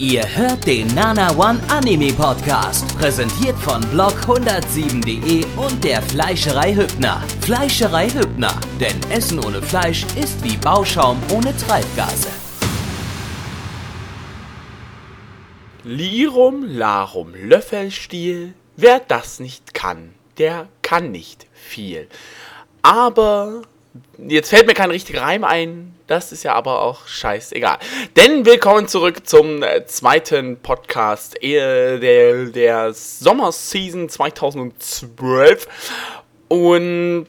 Ihr hört den Nana One Anime Podcast, präsentiert von blog107.de und der Fleischerei Hübner. Fleischerei Hübner, denn Essen ohne Fleisch ist wie Bauschaum ohne Treibgase. Lirum, Larum, Löffelstiel. Wer das nicht kann, der kann nicht viel. Aber jetzt fällt mir kein richtiger Reim ein. Das ist ja aber auch scheißegal. Denn willkommen zurück zum äh, zweiten Podcast äh, der, der Sommerseason 2012. Und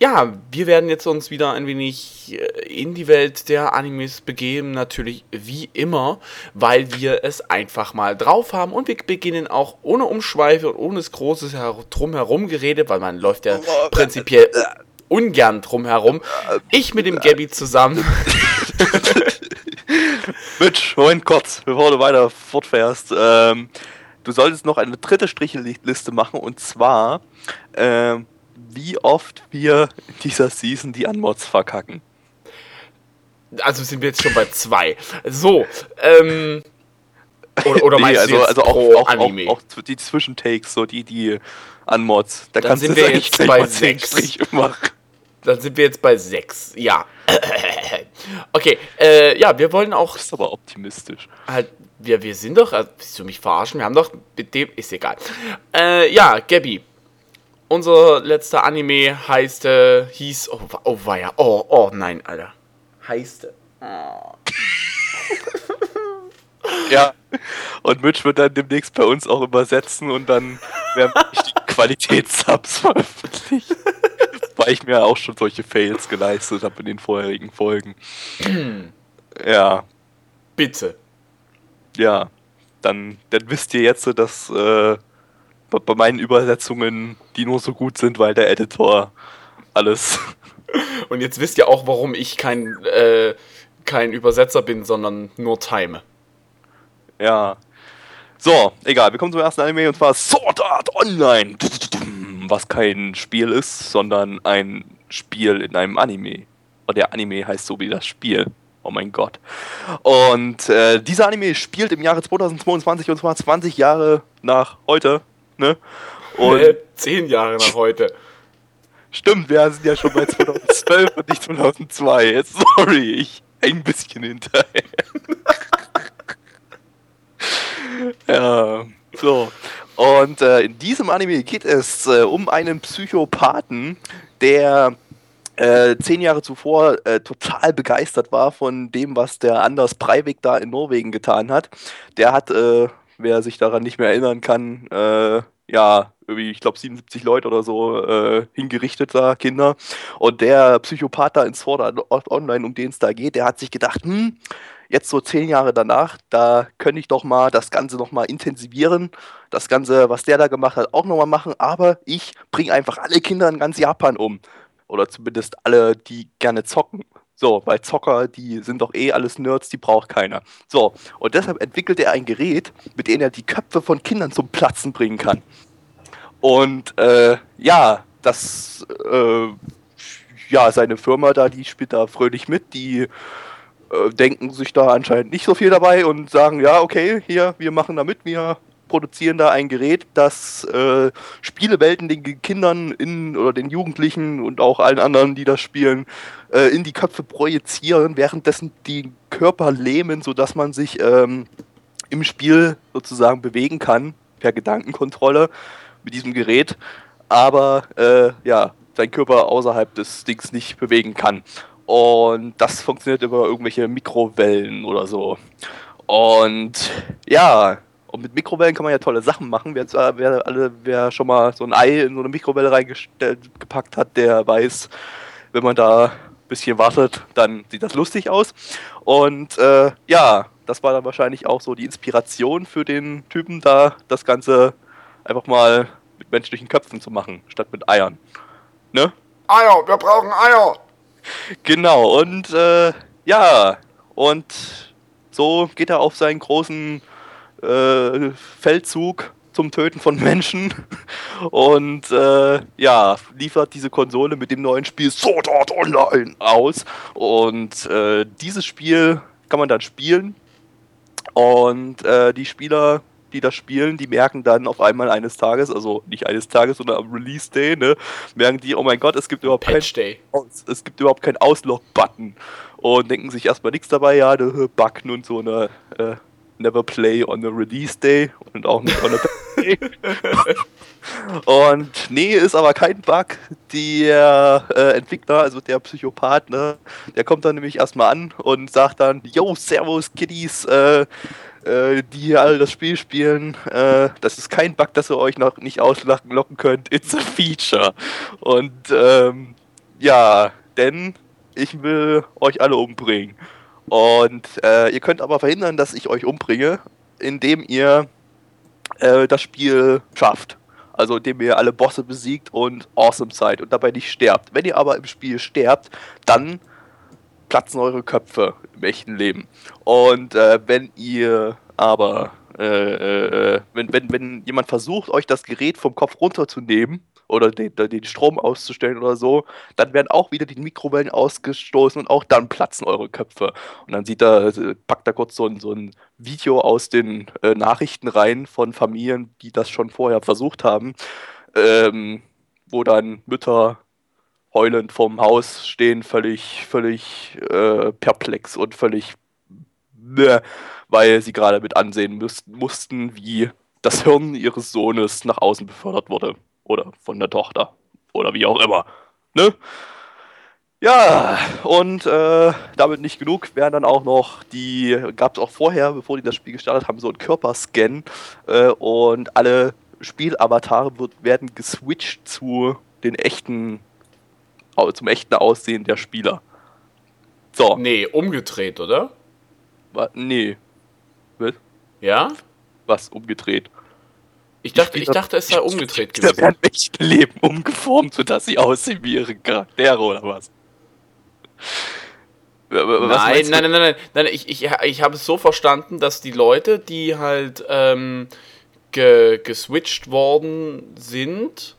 ja, wir werden jetzt uns wieder ein wenig äh, in die Welt der Animes begeben, natürlich wie immer, weil wir es einfach mal drauf haben und wir beginnen auch ohne Umschweife und ohne das große drumherum gerede, weil man läuft ja prinzipiell ungern drumherum. Ich mit dem Gabby zusammen. Mitch, Moment kurz, bevor du weiter fortfährst. Ähm, du solltest noch eine dritte Strichliste machen und zwar, ähm, wie oft wir in dieser Season die Unmods verkacken. Also sind wir jetzt schon bei zwei. So, ähm. Oder, oder nee, meinst also, du also pro auch, auch, Anime? auch, auch die Zwischentakes, so die, die Unmods. Da Dann kannst sind du wir jetzt bei sechs. Striche machen. Dann sind wir jetzt bei sechs. Ja. okay, äh, ja, wir wollen auch Das ist aber optimistisch. halt. Wir, wir sind doch. Also, willst du mich verarschen? Wir haben doch mit dem. Ist egal. Äh, ja, Gabby. Unser letzter Anime heißt, äh, hieß. Oh, oh, weia. Oh, oh, nein, Alter. Heißt. Ja. Und Mitch wird dann demnächst bei uns auch übersetzen und dann werden die Qualitätssubs veröffentlicht. Weil ich mir auch schon solche Fails geleistet habe in den vorherigen Folgen. ja, Bitte. ja. Dann, dann wisst ihr jetzt, dass äh, bei- bei meinen Übersetzungen, die nur so gut sind, weil der Editor alles. Und jetzt wisst ihr auch, warum ich kein, äh, kein Übersetzer bin, sondern nur time. Ja. So, egal, wir kommen zum ersten Anime und zwar Sword Art Online. Was kein Spiel ist, sondern ein Spiel in einem Anime. Und der Anime heißt so wie das Spiel. Oh mein Gott. Und äh, dieser Anime spielt im Jahre 2022 und zwar 20 Jahre nach heute. Ne? Und Äh, zehn Jahre nach heute. stimmt, wir sind ja schon bei 2012 und nicht 2002. Sorry, ich häng ein bisschen hinterher. Ja, so. Und äh, in diesem Anime geht es äh, um einen Psychopathen, der äh, zehn Jahre zuvor äh, total begeistert war von dem, was der Anders Breivik da in Norwegen getan hat. Der hat, äh, wer sich daran nicht mehr erinnern kann, äh, ja, irgendwie, ich glaube, 77 Leute oder so äh, hingerichtet da, Kinder. Und der Psychopath da in Sword Art Online, um den es da geht, der hat sich gedacht, hm, jetzt so zehn Jahre danach, da könnte ich doch mal das Ganze noch mal intensivieren, das Ganze, was der da gemacht hat, auch noch mal machen, aber ich bringe einfach alle Kinder in ganz Japan um. Oder zumindest alle, die gerne zocken. So, weil Zocker, die sind doch eh alles Nerds, die braucht keiner. So, und deshalb entwickelt er ein Gerät, mit dem er die Köpfe von Kindern zum Platzen bringen kann. Und äh, ja, das, äh, ja, seine Firma da, die spielt da fröhlich mit, die äh, denken sich da anscheinend nicht so viel dabei und sagen, ja, okay, hier, wir machen da mit, wir produzieren da ein Gerät, das äh, Spielewelten den Kindern in, oder den Jugendlichen und auch allen anderen, die das spielen, äh, in die Köpfe projizieren, währenddessen die Körper lähmen, sodass man sich ähm, im Spiel sozusagen bewegen kann, per Gedankenkontrolle mit diesem Gerät, aber äh, ja, sein Körper außerhalb des Dings nicht bewegen kann. Und das funktioniert über irgendwelche Mikrowellen oder so. Und ja, und mit Mikrowellen kann man ja tolle Sachen machen. Wer, wer, wer schon mal so ein Ei in so eine Mikrowelle reingestellt, gepackt hat, der weiß, wenn man da ein bisschen wartet, dann sieht das lustig aus. Und äh, ja, das war dann wahrscheinlich auch so die Inspiration für den Typen da, das Ganze einfach mal mit menschlichen Köpfen zu machen, statt mit Eiern. Ne? Eier, wir brauchen Eier. Genau, und äh, ja, und so geht er auf seinen großen äh, Feldzug zum Töten von Menschen und äh, ja, liefert diese Konsole mit dem neuen Spiel Sword Art Online aus. Und äh, dieses Spiel kann man dann spielen Und äh, die Spieler, die das spielen, die merken dann auf einmal eines Tages, also nicht eines Tages, sondern am Release Day, ne, merken die, oh mein Gott, es gibt überhaupt kein, Day. es gibt überhaupt keinen Auslog-Button und denken sich erstmal nichts dabei, ja, ne, Buggen und so eine äh, Never Play on a Release Day und auch nicht on a Day. Und nee, ist aber kein Bug. Der äh, Entwickler, also der Psychopath, ne, der kommt dann nämlich erstmal an und sagt dann, yo, servus Kiddies, äh, äh, die hier alle das Spiel spielen, äh, das ist kein Bug, dass ihr euch noch nicht auslachen locken könnt, it's a feature. Und ähm, ja, denn ich will euch alle umbringen. Und äh, ihr könnt aber verhindern, dass ich euch umbringe, indem ihr äh, das Spiel schafft. Also indem ihr alle Bosse besiegt und awesome seid und dabei nicht sterbt. Wenn ihr aber im Spiel sterbt, dann platzen eure Köpfe im echten Leben. Und äh, wenn ihr aber, äh, äh, wenn, wenn, wenn jemand versucht, euch das Gerät vom Kopf runterzunehmen, oder den, den, Strom auszustellen oder so, dann werden auch wieder die Mikrowellen ausgestoßen und auch dann platzen eure Köpfe. Und dann sieht er, packt er kurz so ein, so ein Video aus den äh, Nachrichten rein von Familien, die das schon vorher versucht haben, ähm, wo dann Mütter heulend vorm Haus stehen, völlig, völlig äh, perplex und völlig, äh, weil sie gerade mit ansehen müssten, mussten, wie das Hirn ihres Sohnes nach außen befördert wurde. Oder von der Tochter. Oder wie auch immer. Ne? Ja, und äh, damit nicht genug, werden dann auch noch die, gab es auch vorher, bevor die das Spiel gestartet haben, so einen Körperscan äh, und alle Spielavatare werden geswitcht zu den echten, zum echten Aussehen der Spieler. So. Nee, umgedreht, oder? Was? Nee. Was? Ja? Was, umgedreht? Ich dachte, ich dachte, es sei umgedreht gewesen. Da werden echte Leben umgeformt, sodass sie aussehen wie ihre Charaktere oder was? was nein, nein, nein, nein, nein, ich, ich, ich habe es so verstanden, dass die Leute, die halt ähm, ge, geswitcht worden sind,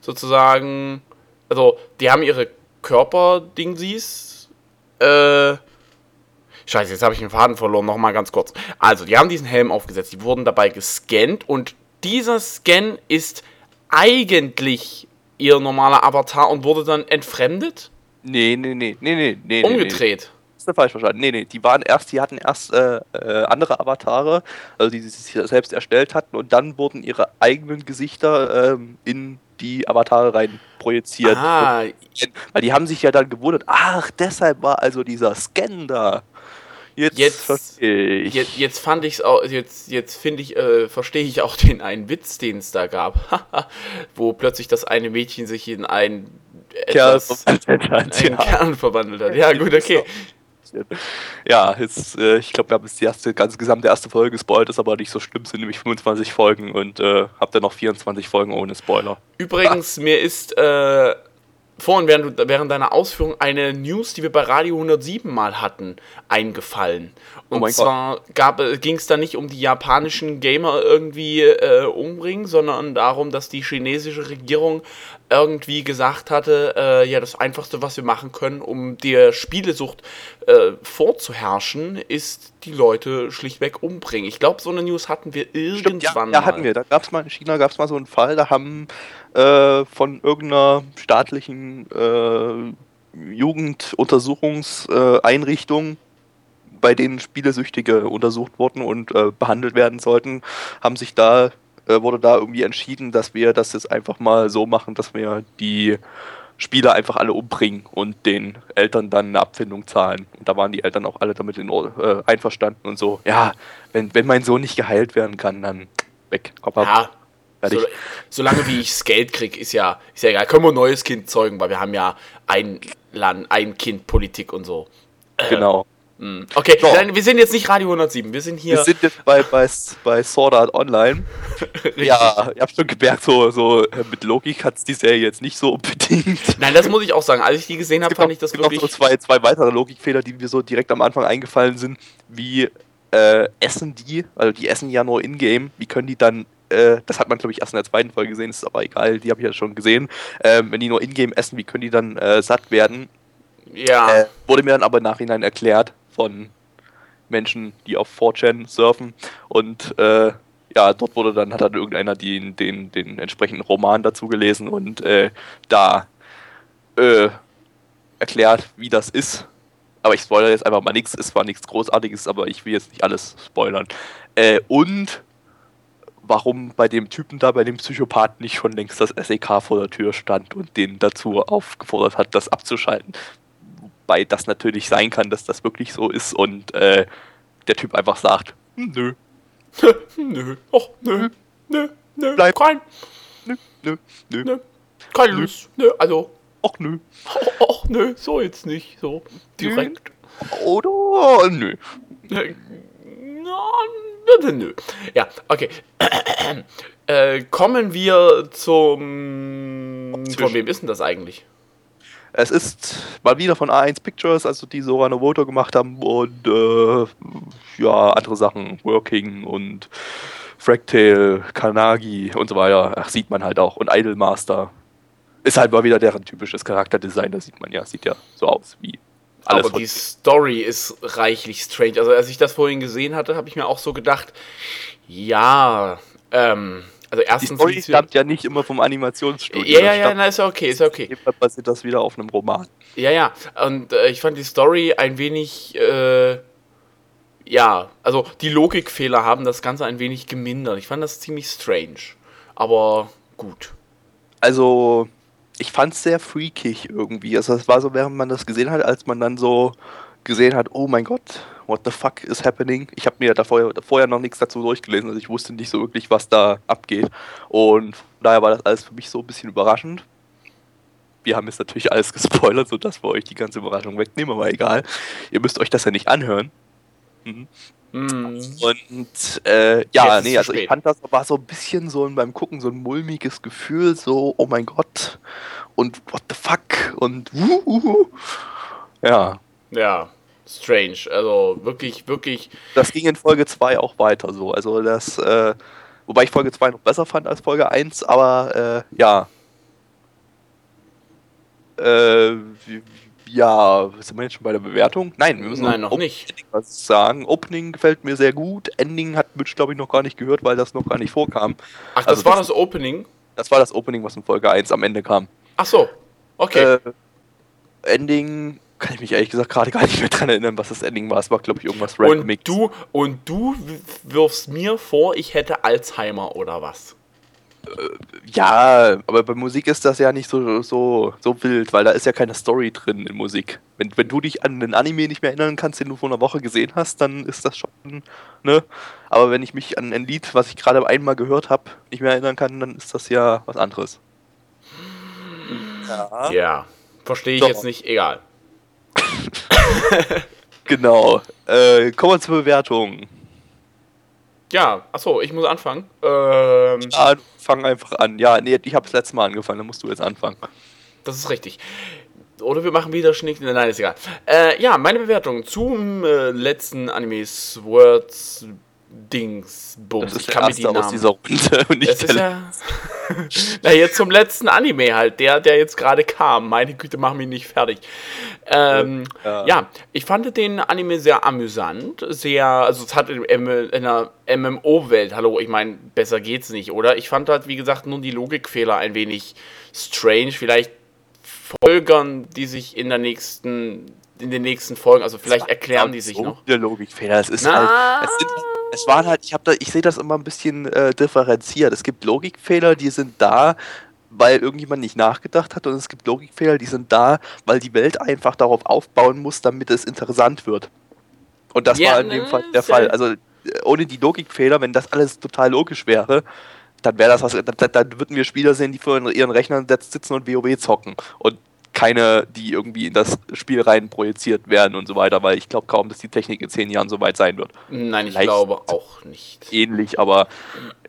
sozusagen, also die haben ihre Körperdingsies, äh, Scheiße, jetzt habe ich den Faden verloren, nochmal ganz kurz. Also, die haben diesen Helm aufgesetzt, die wurden dabei gescannt und dieser Scan ist eigentlich ihr normaler Avatar und wurde dann entfremdet? Nee, nee, nee, nee, nee, nee. Umgedreht. Nee, nee. Das ist falsch verstanden. Nee, nee, die waren erst, die hatten erst äh, äh, andere Avatare, also die sie sich selbst erstellt hatten und dann wurden ihre eigenen Gesichter ähm, in die Avatare rein projiziert. Ah. Und, weil die haben sich ja dann gewundert, ach, deshalb war also dieser Scan da. Jetzt, jetzt, ich. jetzt, jetzt fand ich's auch, jetzt, jetzt finde ich, äh, verstehe ich auch den einen Witz, den es da gab, wo plötzlich das eine Mädchen sich in ein etwas, Kerl verwandelt hat. ja. Kern verwandelt hat. Ja, gut, okay. Ja, jetzt, äh, ich glaube, wir haben jetzt die erste, ganz gesamte erste Folge gespoilt, ist aber nicht so schlimm, sind nämlich 25 Folgen und äh, habt ihr noch 24 Folgen ohne Spoiler. Übrigens, ah. mir ist äh, vorhin während, während deiner Ausführung eine News, die wir bei Radio 107 mal hatten, eingefallen. Oh Und oh zwar ging es da nicht um die japanischen Gamer irgendwie äh, umbringen, sondern darum, dass die chinesische Regierung irgendwie gesagt hatte, äh, ja, das Einfachste, was wir machen können, um der Spielesucht äh, vorzuherrschen, ist die Leute schlichtweg umbringen. Ich glaube, so eine News hatten wir irgendwann Stimmt, ja, ja, hatten wir. Da gab es mal in China gab es mal so einen Fall, da haben äh, von irgendeiner staatlichen äh, Jugenduntersuchungseinrichtung bei denen Spielesüchtige untersucht wurden und äh, behandelt werden sollten, haben sich da äh, wurde da irgendwie entschieden, dass wir das jetzt einfach mal so machen, dass wir die Spieler einfach alle umbringen und den Eltern dann eine Abfindung zahlen. Und da waren die Eltern auch alle damit in, äh, einverstanden und so. Ja, wenn, wenn mein Sohn nicht geheilt werden kann, dann weg. Komm, ja, so, solange wie ich das Geld kriege, ist ja, ist ja egal. Können wir ein neues Kind zeugen, weil wir haben ja ein Land, ein Kind Politik und so. Genau. Hm. Okay, so. Dann, wir sind jetzt nicht Radio 107, wir sind hier. Wir sind jetzt bei, bei, bei Sword Art Online. ja, ich habe schon gemerkt, so, so äh, mit Logik hat es die Serie jetzt nicht so unbedingt. Nein, das muss ich auch sagen. Als ich die gesehen habe, fand ich das wirklich. Es gibt noch so zwei, zwei weitere Logikfehler, die mir so direkt am Anfang eingefallen sind. Wie äh, essen die, also die essen ja nur in-game, wie können die dann äh, das hat man, glaube ich, erst in der zweiten Folge gesehen, ist aber egal, die habe ich ja schon gesehen. Ähm, wenn die nur in-game essen, wie können die dann äh, satt werden? Ja. Äh, wurde mir dann aber im Nachhinein erklärt, von Menschen, die auf 4chan surfen und äh, ja, dort wurde dann, hat dann irgendeiner den, den, den entsprechenden Roman dazu gelesen und äh, da äh, erklärt, wie das ist. Aber ich spoilere jetzt einfach mal nichts, es war nichts Großartiges, aber ich will jetzt nicht alles spoilern. Äh, und warum bei dem Typen da, bei dem Psychopathen nicht schon längst das SEK vor der Tür stand und den dazu aufgefordert hat, das abzuschalten. Wobei das natürlich sein kann, dass das wirklich so ist und äh, der Typ einfach sagt, "Hm, nö, nö, och, nö, nö, nö, Bleib. kein, nö, nö, nö, nö, keine Nö. Lust, nö, also, och nö. och, nö, so jetzt nicht, so, direkt. Oder nö. Na, nö. Ja, okay. äh, kommen wir zum. Von wem ist denn das eigentlich? Es ist mal wieder von A1 Pictures, also die Sora Novoto gemacht haben und äh, ja, andere Sachen, Working und Fractal, Kanagi und so weiter. Ach, sieht man halt auch. Und Idolmaster. Ist halt mal wieder deren typisches Charakterdesign, das sieht man ja, sieht ja so aus wie alles Aber die Story ist reichlich strange. Also, als ich das vorhin gesehen hatte, habe ich mir auch so gedacht, ja, ähm, also Die erstens. Story sieht's- stammt ja nicht immer vom Animationsstudio. ja, ja, Das ja, na, ist ja okay, ist ja okay. Jedenfalls basiert das wieder auf einem Roman. Ja, ja. Und äh, ich fand die Story ein wenig, äh, ja, also die Logikfehler haben das Ganze ein wenig gemindert. Ich fand das ziemlich strange. Aber gut. Also, ich fand es sehr freakig irgendwie. Also, es war so, während man das gesehen hat, als man dann so gesehen hat, oh mein Gott, what the fuck is happening? Ich habe mir da vorher, noch nichts dazu durchgelesen, also ich wusste nicht so wirklich, was da abgeht. Und daher war das alles für mich so ein bisschen überraschend. Wir haben jetzt natürlich alles gespoilert, sodass wir euch die ganze Überraschung wegnehmen, aber egal. Ihr müsst euch das ja nicht anhören. Mhm. Hm. Und äh, ja, Jetzt nee, also ich fand das war so ein bisschen so ein- beim Gucken so ein mulmiges Gefühl, so, oh mein Gott, und what the fuck, und wuhu. Ja, Ja, strange. Also wirklich, wirklich. das ging in Folge 2 auch weiter so. Also das, äh, wobei ich Folge 2 noch besser fand als Folge 1, aber äh, ja. Äh, ja, sind wir jetzt schon bei der Bewertung? Nein, wir müssen Nein, noch Op- nicht. Was sagen. Opening gefällt mir sehr gut. Ending hat Mitch, glaube ich, noch gar nicht gehört, weil das noch gar nicht vorkam. Ach, das Also war das- das Opening. Das war das Opening, was in Folge 1 am Ende kam. Ach so. Okay. Äh, Ending kann ich mich ehrlich gesagt gerade gar nicht mehr dran erinnern, was das Ending war. Es war, glaube ich, irgendwas Random und du und du wirfst mir vor, ich hätte Alzheimer oder was? Ja, aber bei Musik ist das ja nicht so, so, so wild, weil da ist ja keine Story drin in Musik. Wenn, wenn du dich an einen Anime nicht mehr erinnern kannst, den du vor einer Woche gesehen hast, dann ist das schon, ne? Aber wenn ich mich an ein Lied, was ich gerade einmal gehört habe, nicht mehr erinnern kann, dann ist das ja was anderes. Ja. Ja. Verstehe ich Doch. jetzt nicht. Egal. Genau. Äh, kommen wir zur Bewertung. Ja, achso, ich muss anfangen. Ähm, Ah, fang einfach an. Ja, nee, ich habe das letzte Mal angefangen, dann musst du jetzt anfangen. Das ist richtig. Oder wir machen wieder Schnick. Nein, ist egal. Äh, ja, meine Bewertung zum äh, letzten Anime Swords Dings Bums. Das ist der erste aus dieser Runde und nicht der ja. Na, jetzt zum letzten Anime halt, der, der jetzt gerade kam. Meine Güte, mach mich nicht fertig. Ähm, Ja. ja. ich fand den Anime sehr amüsant, sehr, also es hat in, in einer MMO-Welt, hallo, ich meine, besser geht's nicht, oder? Ich fand halt, wie gesagt, nur die Logikfehler ein wenig strange. Vielleicht folgern die sich in der nächsten, in den nächsten Folgen, also vielleicht erklären die sich so noch. Logikfehler. Es ist Na. halt, es, sind, es waren halt, ich habe da, ich sehe das immer ein bisschen äh, differenziert. Es gibt Logikfehler, die sind da, weil irgendjemand nicht nachgedacht hat, und es gibt Logikfehler, die sind da, weil die Welt einfach darauf aufbauen muss, damit es interessant wird. Und das Ja, war in dem ne, Fall der Fall. Also ohne die Logikfehler, wenn das alles total logisch wäre, dann wäre das was, dann, dann- dann würden wir Spieler sehen, die vor ihren Rechnern sitzen und WoW zocken. Und keine, die irgendwie in das Spiel rein projiziert werden und so weiter, weil ich glaube kaum, dass die Technik in zehn Jahren so weit sein wird. Nein, ich Vielleicht- glaube auch nicht. Ähnlich, aber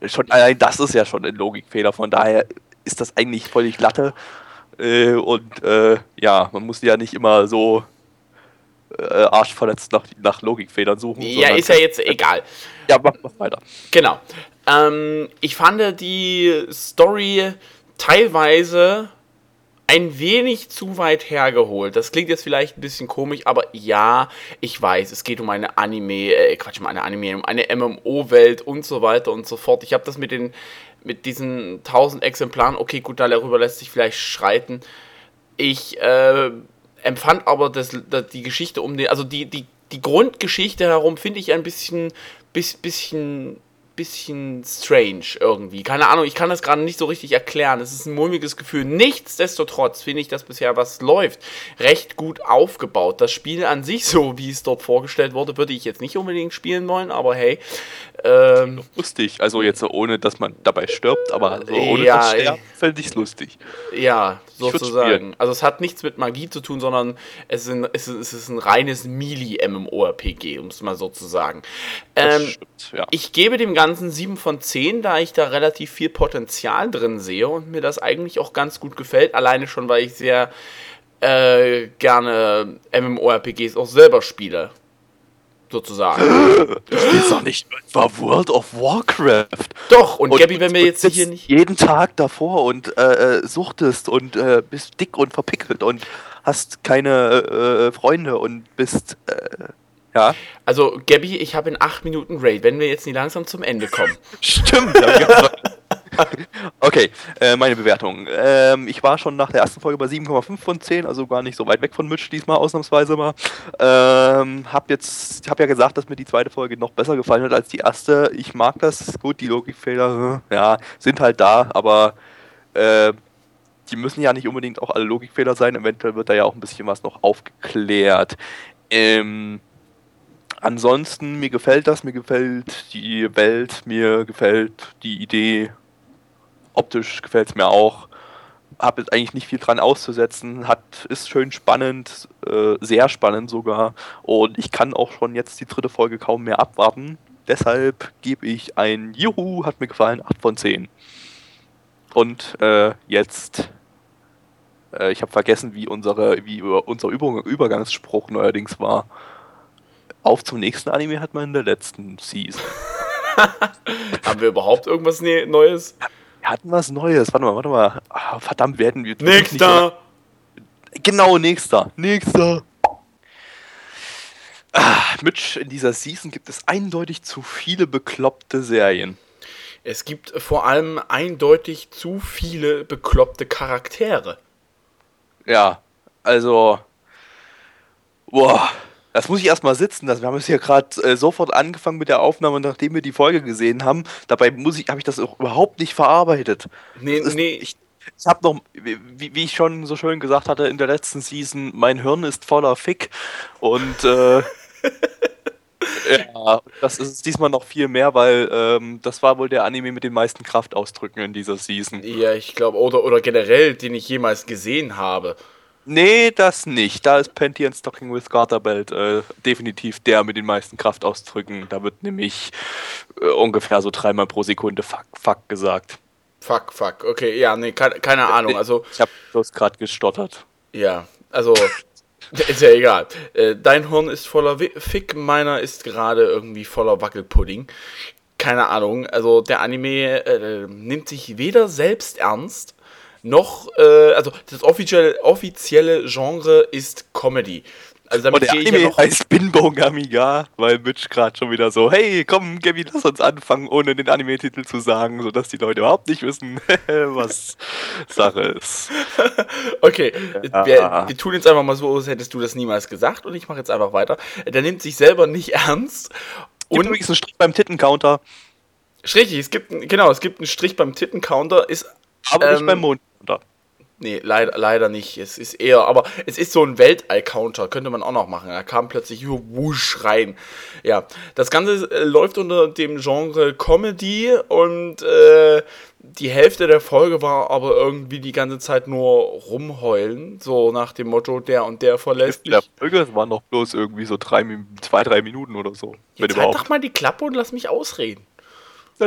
schon allein das ist ja schon ein Logikfehler. Von daher ist das eigentlich völlig Latte. Äh, und äh, ja, man muss ja nicht immer so äh, arschverletzt nach, nach Logikfehlern suchen. Ja, ist ja jetzt egal. Ja, mach, mach weiter. Genau. Ähm, ich fand die Story teilweise ein wenig zu weit hergeholt. Das klingt jetzt vielleicht ein bisschen komisch, aber ja, ich weiß, es geht um eine Anime, äh, Quatsch, um eine Anime, um eine MMO-Welt und so weiter und so fort. Ich habe das mit den, mit diesen 1000 Exemplaren, okay, gut, darüber lässt sich vielleicht schreiten. Ich äh, empfand aber das, das, die Geschichte um den, also die, die, die Grundgeschichte herum finde ich ein bisschen, bis, bisschen bisschen strange irgendwie. Keine Ahnung, ich kann das gerade nicht so richtig erklären. Es ist ein mulmiges Gefühl. Nichtsdestotrotz finde ich das bisher, was läuft, recht gut aufgebaut. Das Spiel an sich, so wie es dort vorgestellt wurde, würde ich jetzt nicht unbedingt spielen wollen, aber hey. Ähm, lustig, also jetzt ohne, dass man dabei stirbt, aber so ohne ja, das Sterben fände ich es lustig. Ja, sozusagen. Also es hat nichts mit Magie zu tun, sondern es ist ein, es ist ein reines Melee-MMORPG, um es mal so zu sagen. Ähm, stimmt, ja. Ich gebe dem Ganzen 7 von 10, da ich da relativ viel Potenzial drin sehe und mir das eigentlich auch ganz gut gefällt. Alleine schon, weil ich sehr äh, gerne MMORPGs auch selber spiele sozusagen. Du spielst doch nicht etwa World of Warcraft. Doch, und, und Gabby, wenn wir jetzt hier nicht. Jeden Tag davor und äh, äh, suchtest und äh, bist dick und verpickelt und hast keine äh, Freunde und bist. Ja. Also, Gabby, ich habe in 8 Minuten Raid, wenn wir jetzt nicht langsam zum Ende kommen. Stimmt, okay, äh, meine Bewertung. Ähm, ich war schon nach der ersten Folge bei 7,5 von 10, also gar nicht so weit weg von Mitch diesmal ausnahmsweise mal. Ähm, hab jetzt, hab ja gesagt, dass mir die zweite Folge noch besser gefallen hat als die erste. Ich mag das, gut, die Logikfehler, äh, ja, sind halt da, aber äh, die müssen ja nicht unbedingt auch alle Logikfehler sein. Eventuell wird da ja auch ein bisschen was noch aufgeklärt. Ähm, ansonsten, mir gefällt das, mir gefällt die Welt, mir gefällt die Idee, optisch gefällt es mir auch. Habe jetzt eigentlich nicht viel dran auszusetzen. Hat, ist schön spannend, äh, sehr spannend sogar. Und ich kann auch schon jetzt die dritte Folge kaum mehr abwarten. Deshalb gebe ich ein Juhu, hat mir gefallen, 8 von 10. Und äh, jetzt, äh, ich habe vergessen, wie, unsere, wie unser Übergangsspruch neuerdings war. Auf zum nächsten Anime hat man in der letzten Season. Haben wir überhaupt irgendwas ne-, Neues? Wir hatten was Neues. Warte mal, warte mal. Ah, verdammt, werden wir. Nächster! Genau, nächster. Nächster. Ah, Mitch, in dieser Season gibt es eindeutig zu viele bekloppte Serien. Es gibt vor allem eindeutig zu viele bekloppte Charaktere. Ja, also. Boah. Das muss ich erstmal sitzen lassen. Wir haben es hier gerade äh, sofort angefangen mit der Aufnahme, nachdem wir die Folge gesehen haben. Dabei muss ich, habe ich das auch überhaupt nicht verarbeitet. Nee, ist, nee. Ich, ich habe noch, wie, wie, ich schon so schön gesagt hatte in der letzten Season, mein Hirn ist voller Fick. Und äh, ja, das ist diesmal noch viel mehr, weil ähm, das war wohl der Anime mit den meisten Kraftausdrücken in dieser Season. Ja, ich glaube, oder, oder generell, den ich jemals gesehen habe. Nee, das nicht. Da ist Panty and Stocking with Garterbelt äh, definitiv der mit den meisten Kraftausdrücken. Da wird nämlich äh, ungefähr so dreimal pro Sekunde Fuck, Fuck gesagt. Fuck, fuck. Okay, ja, nee, keine, keine Ahnung. Also, ich habe bloß gerade gestottert. Ja, also ist ja egal. Äh, dein Horn ist voller Fick, meiner ist gerade irgendwie voller Wackelpudding. Keine Ahnung. Also der Anime äh, nimmt sich weder selbst ernst noch, äh, also das offizielle, offizielle Genre ist Comedy. Also damit Und der Anime ja heißt Binbong Amiga, weil Mitch gerade schon wieder so, hey, komm, Gabby, lass uns anfangen, ohne den Anime-Titel zu sagen, sodass die Leute überhaupt nicht wissen, was Sache ist. okay, ja. wir, wir, tun jetzt einfach mal so, als hättest du das niemals gesagt und ich mache jetzt einfach weiter. Der nimmt sich selber nicht ernst. Und übrigens einen Strich beim Tittencounter. Richtig, es gibt, genau, es gibt einen Strich beim Tittencounter, ist aber ähm, nicht beim Mond oder? Nee, leider, leider nicht. Es ist eher, aber es ist so ein Weltall-Counter, könnte man auch noch machen. Er kam plötzlich über wusch rein. Ja, das Ganze äh, läuft unter dem Genre Comedy und äh, die Hälfte der Folge war aber irgendwie die ganze Zeit nur rumheulen, so nach dem Motto, der und der verlässt mich. Der Folge, es waren noch bloß irgendwie so drei, zwei, drei Minuten oder so. Jetzt halt doch mal die Klappe und lass mich ausreden.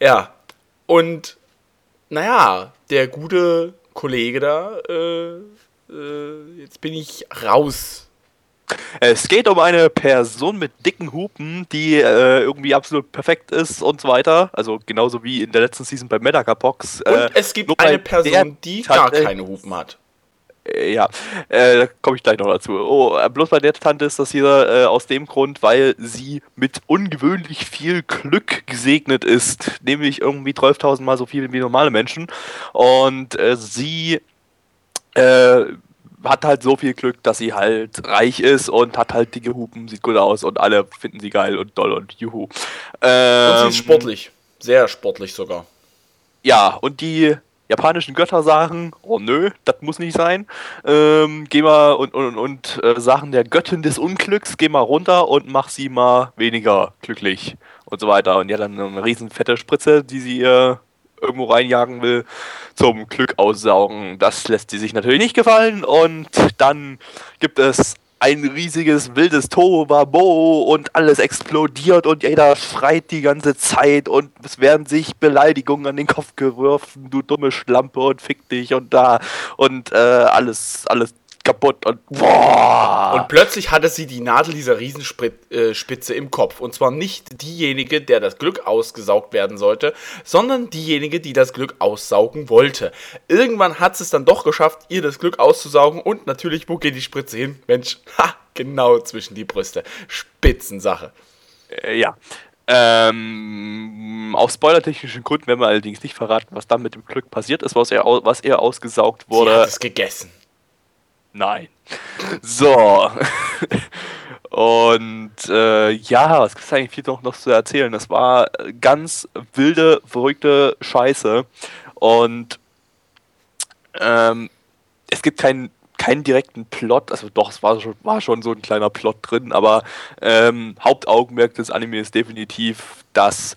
ja, und naja, der gute Kollege da, äh, äh, jetzt bin ich raus. Es geht um eine Person mit dicken Hupen, die äh, irgendwie absolut perfekt ist und so weiter. Also genauso wie in der letzten Season bei Metagabox. Und äh, es gibt eine Person, die gar keine Hupen hat. Äh, ja, äh, da komme ich gleich noch dazu. Oh, äh, bloß bei der Tante ist das hier äh, aus dem Grund, weil sie mit ungewöhnlich viel Glück gesegnet ist. Nämlich irgendwie 12.000 Mal so viel wie normale Menschen. Und äh, sie äh, hat halt so viel Glück, dass sie halt reich ist und hat halt dicke Hupen, sieht gut aus und alle finden sie geil und doll und juhu. Ähm, und sie ist sportlich. Sehr sportlich sogar. Ja, und die japanischen Götter sagen, oh nö, das muss nicht sein. Ähm, geh mal und, und, und äh, sagen der Göttin des Unglücks, geh mal runter und mach sie mal weniger glücklich und so weiter. Und ja, dann eine riesen fette Spritze, die sie ihr irgendwo reinjagen will, zum Glück aussaugen. Das lässt sie sich natürlich nicht gefallen. Und dann gibt es ein riesiges wildes Tohuwabo und alles explodiert und jeder schreit die ganze Zeit und es werden sich Beleidigungen an den Kopf geworfen, du dumme Schlampe und fick dich und da und äh, alles, alles kaputt und boah. Und plötzlich hatte sie die Nadel dieser Riesenspitze äh, im Kopf. Und zwar nicht diejenige, der das Glück ausgesaugt werden sollte, sondern diejenige, die das Glück aussaugen wollte. Irgendwann hat sie es dann doch geschafft, ihr das Glück auszusaugen. Und natürlich, wo geht die Spritze hin? Mensch, ha, genau zwischen die Brüste. Spitzensache. Äh, ja. Ähm, aus spoilertechnischen Gründen werden wir allerdings nicht verraten, was dann mit dem Glück passiert ist, was er, was er ausgesaugt wurde. Sie hat es gegessen. Nein. So. Und äh, ja, was gibt es eigentlich viel noch, noch zu erzählen? Das war ganz wilde, verrückte Scheiße. Und ähm, es gibt keinen keinen direkten Plot, also doch, es war schon, war schon so ein kleiner Plot drin, aber ähm, Hauptaugenmerk des Anime ist definitiv, dass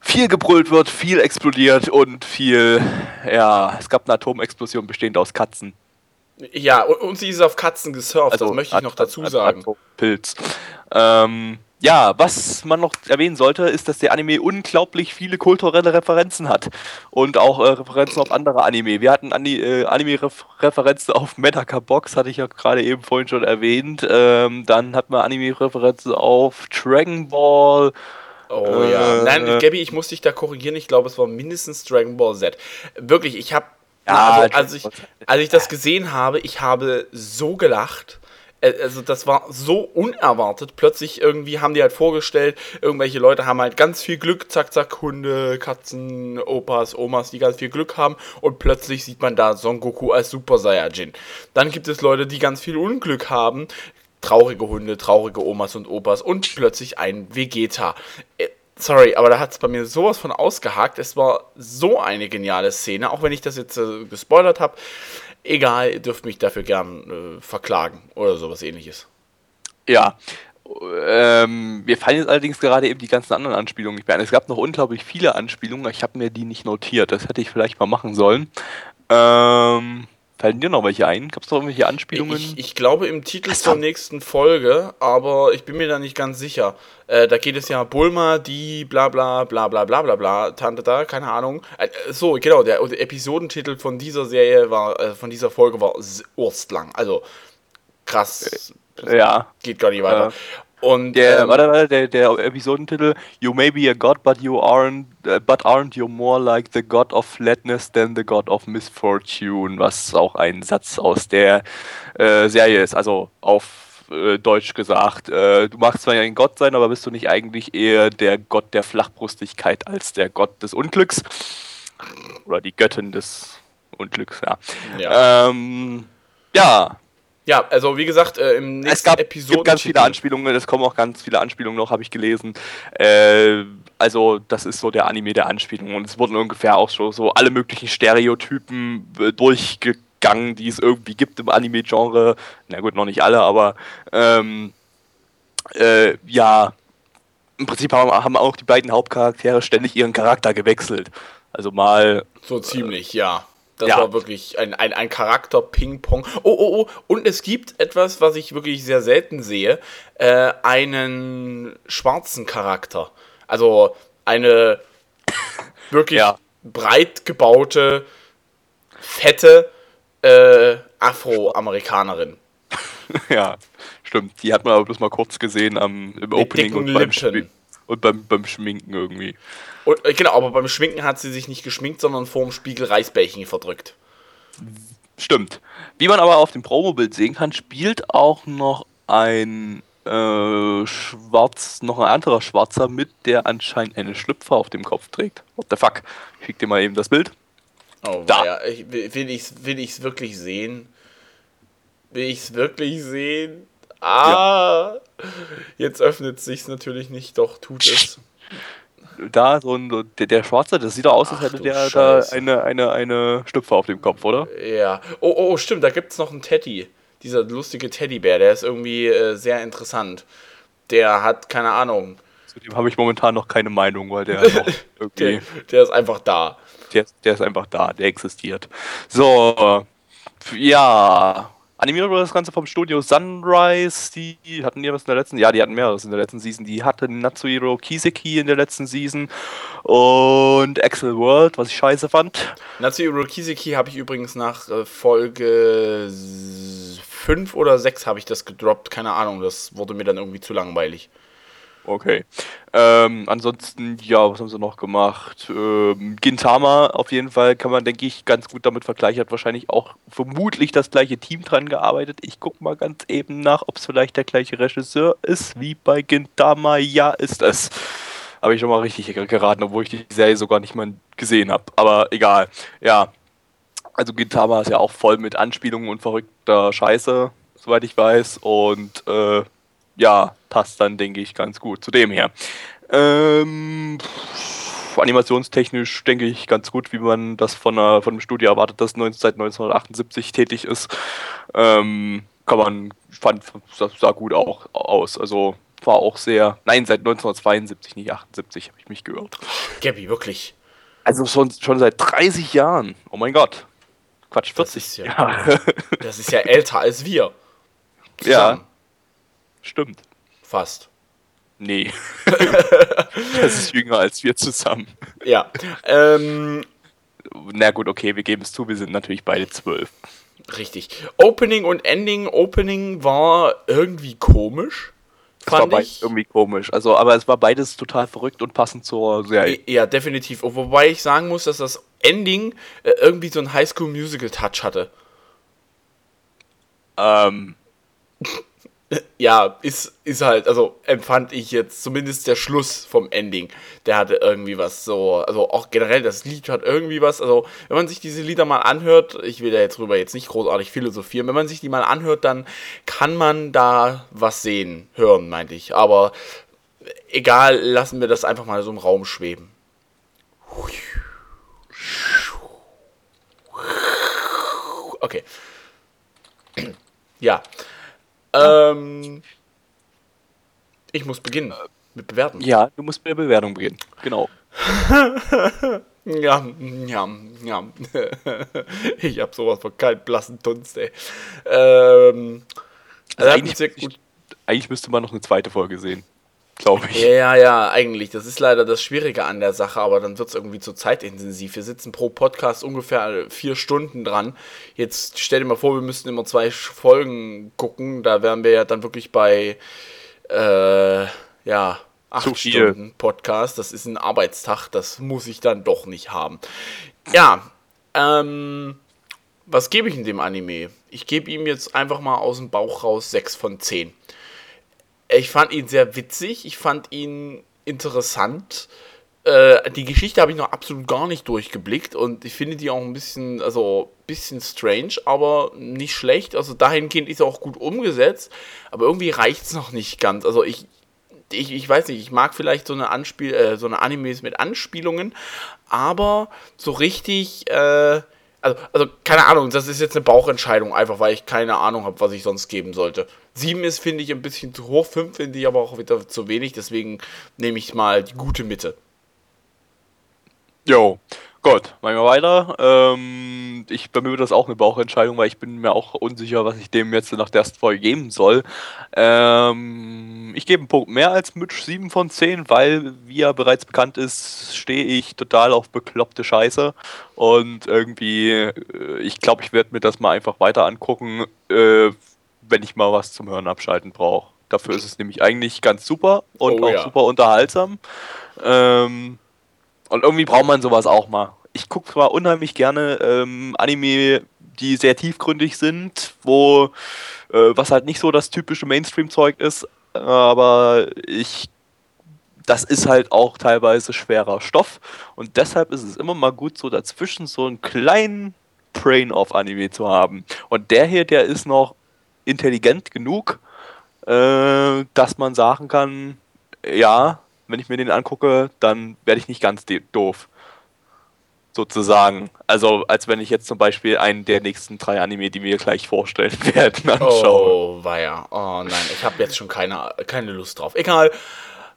viel gebrüllt wird, viel explodiert und viel, ja, es gab eine Atomexplosion bestehend aus Katzen. Ja, und, und, sie ist auf Katzen gesurft, also, das möchte ich noch dazu sagen. Pilz. Ähm, ja, was man noch erwähnen sollte, ist, dass der Anime unglaublich viele kulturelle Referenzen hat. Und auch äh, Referenzen auf andere Anime. Wir hatten äh, Anime-Referenzen auf Metaka Box, hatte ich ja gerade eben vorhin schon erwähnt. Ähm, dann hat man Anime-Referenzen auf Dragon Ball. Oh äh, ja. Nein, Gabby, ich muss dich da korrigieren. Ich glaube, es war mindestens Dragon Ball Z. Wirklich, ich habe ja, also, als, ich, als ich das gesehen habe, ich habe so gelacht. Äh, also das war so unerwartet. Plötzlich irgendwie haben die halt vorgestellt, irgendwelche Leute haben halt ganz viel Glück, zack, zack, Hunde, Katzen, Opas, Omas, die ganz viel Glück haben und plötzlich sieht man da Son Goku als Super Saiyajin. Dann gibt es Leute, die ganz viel Unglück haben, traurige Hunde, traurige Omas und Opas und plötzlich ein Vegeta. Sorry, aber da hat es bei mir sowas von ausgehakt. Es war so eine geniale Szene, auch wenn ich das jetzt äh, gespoilert habe. Egal, ihr dürft mich dafür gern äh, verklagen oder sowas ähnliches. Ja. Ähm, mir fallen jetzt allerdings gerade eben die ganzen anderen Anspielungen nicht mehr ein. Es gab noch unglaublich viele Anspielungen, ich habe mir die nicht notiert. Das hätte ich vielleicht mal machen sollen. Ähm, Fallen dir noch welche ein? Gab es noch irgendwelche Anspielungen? Ich, ich glaube im Titel zur nächsten Folge, aber ich bin mir da nicht ganz sicher. Äh, da geht es ja Bulma, die bla bla bla bla bla bla bla, Tante da, keine Ahnung. Äh, so, genau, der, der, Episodentitel von dieser Serie war, äh, von dieser Folge war Urstlang. Also krass. Ja. Geht gar nicht weiter. Und der, ähm, warte, warte, der, der Episodentitel You may be a god, but you aren't, uh, but aren't you more like the god of flatness than the god of misfortune, was auch ein Satz aus der äh, Serie ist, also auf äh, Deutsch gesagt. Äh, du magst zwar ein Gott sein, aber bist du nicht eigentlich eher der Gott der Flachbrustigkeit als der Gott des Unglücks? Oder die Göttin des Unglücks, ja. Ja. Ähm, ja, ja, also wie gesagt, äh, im nächsten es gab, Episode. gibt ganz viele Anspielungen, es kommen auch ganz viele Anspielungen noch, habe ich gelesen. Äh, also, das ist so der Anime der Anspielungen. Und es wurden ungefähr auch so, so alle möglichen Stereotypen äh, durchgegangen, die es irgendwie gibt im Anime-Genre. Na gut, noch nicht alle, aber ähm, äh, ja, im Prinzip haben, haben auch die beiden Hauptcharaktere ständig ihren Charakter gewechselt. Also mal. So ziemlich, ja. Das ja. war wirklich ein, ein, ein Charakter-Ping-Pong. Oh, oh, oh. Und es gibt etwas, was ich wirklich sehr selten sehe: äh, einen schwarzen Charakter. Also eine wirklich ja. breit gebaute, fette äh, Afroamerikanerin. ja, stimmt. Die hat man aber bloß mal kurz gesehen am, im Mit Opening und, beim, Lippen. Schmi- und beim, beim Schminken irgendwie. Und, äh, genau, aber beim Schminken hat sie sich nicht geschminkt, sondern vorm Spiegel Reisbällchen verdrückt. Stimmt. Wie man aber auf dem Promobild sehen kann, spielt auch noch ein äh, schwarz, noch ein anderer Schwarzer mit, der anscheinend eine Schlüpfer auf dem Kopf trägt. What the fuck? Ich schick dir mal eben das Bild. Oh, Da. Ja, ich, will will ich's, will ich's wirklich sehen? Will ich's wirklich sehen? Ah! Jetzt öffnet sich's natürlich nicht, doch tut es. Da, so ein, der, der Schwarze, das sieht doch aus, als hätte der da eine, eine, eine Schlüpfer auf dem Kopf, oder? Ja. Oh, oh, stimmt, da gibt's noch einen Teddy. Dieser lustige Teddybär, der ist irgendwie äh, sehr interessant. Der hat, keine Ahnung, Zu dem habe ich momentan noch keine Meinung, weil der noch irgendwie. der, der ist einfach da. Der, der ist einfach da, der existiert. So, f- ja. Animiert wurde das Ganze vom Studio Sunrise. Die hatten die was in der letzten, ja, die hatten mehreres in der letzten Season. Die hatten Natsuhiro Kiseki in der letzten Season und Axel World, was ich scheiße fand. Natsuhiro Kiseki habe ich übrigens nach äh, Folge 5 oder 6 habe ich das gedroppt. Keine Ahnung, das wurde mir dann irgendwie zu langweilig. Okay. Ähm, ansonsten, ja, was haben sie noch gemacht? Ähm, Gintama auf jeden Fall kann man, denke ich, ganz gut damit vergleichen. Hat wahrscheinlich auch vermutlich das gleiche Team dran gearbeitet. Ich gucke mal ganz eben nach, ob es vielleicht der gleiche Regisseur ist wie bei Gintama. Ja, ist es. Habe ich schon mal richtig geraten, obwohl ich die Serie sogar nicht mal gesehen habe. Aber egal. Ja. Also Gintama ist ja auch voll mit Anspielungen und verrückter Scheiße, soweit ich weiß. Und äh, ja, passt dann, denke ich, ganz gut zu dem her. Ähm, pff, animationstechnisch denke ich ganz gut, wie man das von, einer, von einem Studio erwartet, das 19, seit 1978 tätig ist. Ähm, kann man, fand, sah, gut auch aus. Also war auch sehr, nein, seit 1972, nicht 78, habe ich mich gehört. Gabby, wirklich. Also schon, schon seit 30 Jahren. Oh mein Gott. Quatsch, Das 40 ist ja- Jahre. Das ist ja älter als wir. Ja. Stimmt. Fast. Nee. das ist jünger als wir zusammen. Ja. Ähm, Na gut, okay, wir geben es zu, wir sind natürlich beide zwölf. richtig. Opening und Ending. Opening war irgendwie komisch. Das war Fand beides ich. irgendwie komisch. Also, aber es war beides total verrückt und passend zur Serie. Ja, definitiv. Wobei ich sagen muss, dass das Ending äh, irgendwie so einen Highschool Musical Touch hatte. Ähm, Ja, ist, ist halt, also empfand ich jetzt zumindest der Schluss vom Ending. Der hatte irgendwie was so, also auch generell das Lied hat irgendwie was, also wenn man sich diese Lieder mal anhört, ich will da jetzt drüber jetzt nicht großartig philosophieren, wenn man sich die mal anhört, dann kann man da was sehen, hören, meinte ich. Aber egal, lassen wir das einfach mal so im Raum schweben. Okay. Ja. Ähm, ich muss beginnen mit Bewerten. ja, du musst mit der Bewertung beginnen. Genau. Ja, ja, ja. ich hab sowas von keinen blassen Dunst, ey. Ähm, also eigentlich, gut. eigentlich müsste man noch eine zweite Folge sehen. Glaube ich. Ja, ja, ja, eigentlich. Das ist leider das Schwierige an der Sache, aber dann wird es irgendwie zu zeitintensiv. Wir sitzen pro Podcast ungefähr vier Stunden dran. Jetzt stell dir mal vor, wir müssten immer zwei Folgen gucken. Da wären wir ja dann wirklich bei, äh, ja, acht. Stunden Podcast. Das ist ein Arbeitstag. Das muss ich dann doch nicht haben. Ja, ähm, was gebe ich in dem Anime? Ich gebe ihm jetzt einfach mal aus dem Bauch raus 6 von 10. Ich fand ihn sehr witzig, ich fand ihn interessant. Äh, die Geschichte habe ich noch absolut gar nicht durchgeblickt und ich finde die auch ein bisschen, also bisschen strange, aber nicht schlecht. Also dahingehend ist er auch gut umgesetzt, aber irgendwie reicht es noch nicht ganz. Also ich, ich, ich weiß nicht, ich mag vielleicht so eine Anspiel, äh, so eine Animes mit Anspielungen, aber so richtig, äh, also, also keine Ahnung, das ist jetzt eine Bauchentscheidung, einfach weil ich keine Ahnung habe, was ich sonst geben sollte. Sieben ist, finde ich, ein bisschen zu hoch, fünf finde ich aber auch wieder zu wenig, deswegen nehme ich mal die gute Mitte. Jo, gut, machen wir weiter. Ähm, ich, bei mir wird das auch eine Bauchentscheidung, weil ich bin mir auch unsicher, was ich dem jetzt nach der ersten Folge geben soll. Ähm, ich gebe einen Punkt mehr als Mitch, 7 von 10, weil, wie ja bereits bekannt ist, stehe ich total auf bekloppte Scheiße. Und irgendwie, äh, ich glaube, ich werde mir das mal einfach weiter angucken. Äh, wenn ich mal was zum Hören abschalten brauche. Dafür ist es nämlich eigentlich ganz super und Oh auch ja. super unterhaltsam. Ähm, und irgendwie braucht man sowas auch mal. Ich gucke zwar unheimlich gerne ähm, Anime, die sehr tiefgründig sind, wo äh, was halt nicht so das typische Mainstream-Zeug ist, aber ich das ist halt auch teilweise schwerer Stoff und deshalb ist es immer mal gut, so dazwischen so einen kleinen Brain-Off-Anime zu haben. Und der hier, der ist noch intelligent genug, äh, dass man sagen kann, ja, wenn ich mir den angucke, dann werde ich nicht ganz doof. Sozusagen. Also, als wenn ich jetzt zum Beispiel einen der nächsten drei Anime, die wir gleich vorstellen werden, anschaue. Oh, weia. Oh nein, ich habe jetzt schon keine, keine Lust drauf. Egal.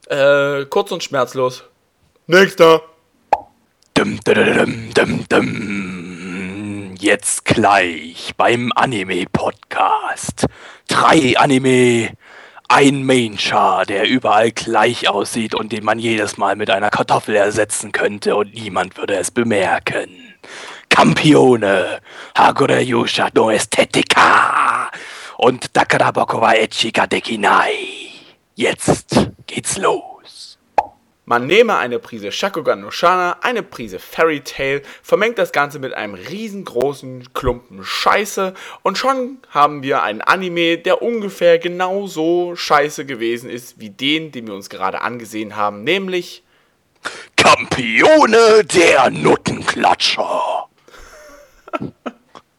Äh, kurz und schmerzlos. Nächster. Dum, dum, dum, dum. Jetzt gleich beim Anime-Podcast. Drei Anime, ein Main-Char, der überall gleich aussieht und den man jedes Mal mit einer Kartoffel ersetzen könnte und niemand würde es bemerken. Campione, Hagure Yusha no Estetica und Dakara Boko wa Echika Dekinai. Jetzt geht's los. Man nehme eine Prise Shakugan no Shana, eine Prise Fairy Tail, vermengt das Ganze mit einem riesengroßen Klumpen Scheiße und schon haben wir einen Anime, der ungefähr genauso scheiße gewesen ist wie den, den wir uns gerade angesehen haben, nämlich Campione der Nuttenklatscher.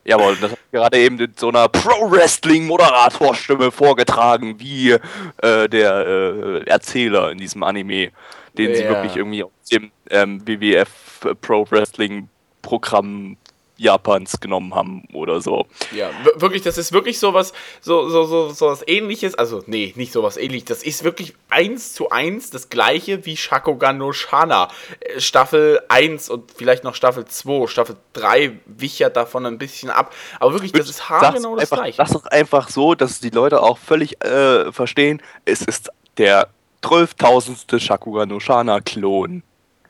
Jawohl, das hat gerade eben in so einer Pro-Wrestling-Moderatorstimme vorgetragen, wie äh, der äh, Erzähler in diesem Anime, den sie Ja. wirklich irgendwie aus dem ähm, WWF Pro-Wrestling-Programm Japans genommen haben oder so. Ja, wir- wirklich, das ist wirklich sowas, so, so, so, so was ähnliches. Also, nee, nicht sowas ähnliches. Das ist wirklich eins zu eins das gleiche wie Shakugan no Shana. Äh, Staffel 1 und vielleicht noch Staffel 2. Staffel 3 wich ja davon ein bisschen ab. Aber wirklich, das ist haargenau das einfach, gleiche. Lass doch einfach so, dass die Leute auch völlig äh, verstehen, es ist der 12.000. Shakugan no Shana-Klon.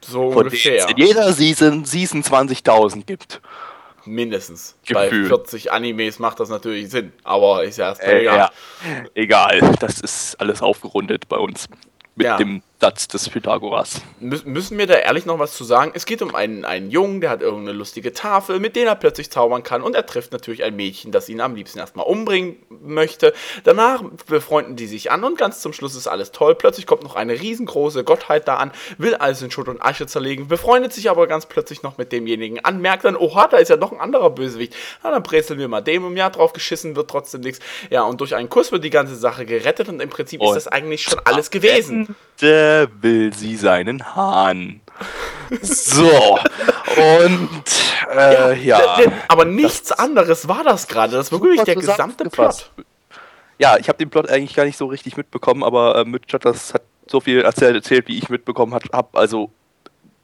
So von denen es ungefähr. in jeder Season, Season 20.000 gibt. Mindestens. Gefühl. Bei 40 Animes macht das natürlich Sinn. Aber ist ja erst Äh, egal. ja, egal, das ist alles aufgerundet bei uns. Mit Ja. dem Satz des Pythagoras. Mü- müssen wir da ehrlich noch was zu sagen? Es geht um einen, einen Jungen, der hat irgendeine lustige Tafel, mit der er plötzlich zaubern kann und er trifft natürlich ein Mädchen, das ihn am liebsten erstmal umbringen möchte. Danach befreunden die sich an und ganz zum Schluss ist alles toll. Plötzlich kommt noch eine riesengroße Gottheit da an, will alles in Schutt und Asche zerlegen, befreundet sich aber ganz plötzlich noch mit demjenigen an, merkt dann, oha, da ist ja noch ein anderer Bösewicht. Na, dann brezeln wir mal dem im Jahr drauf geschissen, wird trotzdem nichts. Ja, und durch einen Kuss wird die ganze Sache gerettet und im Prinzip ist Und das eigentlich schon alles gewesen. Der will sie seinen Hahn. So, und äh, ja. D- Aber nichts anderes war das gerade. Das war wirklich der gesamte. Plot. Ja, ich habe den Plot eigentlich gar nicht so richtig mitbekommen, aber äh, Mitchell das hat so viel erzählt, erzählt wie ich mitbekommen habe. Also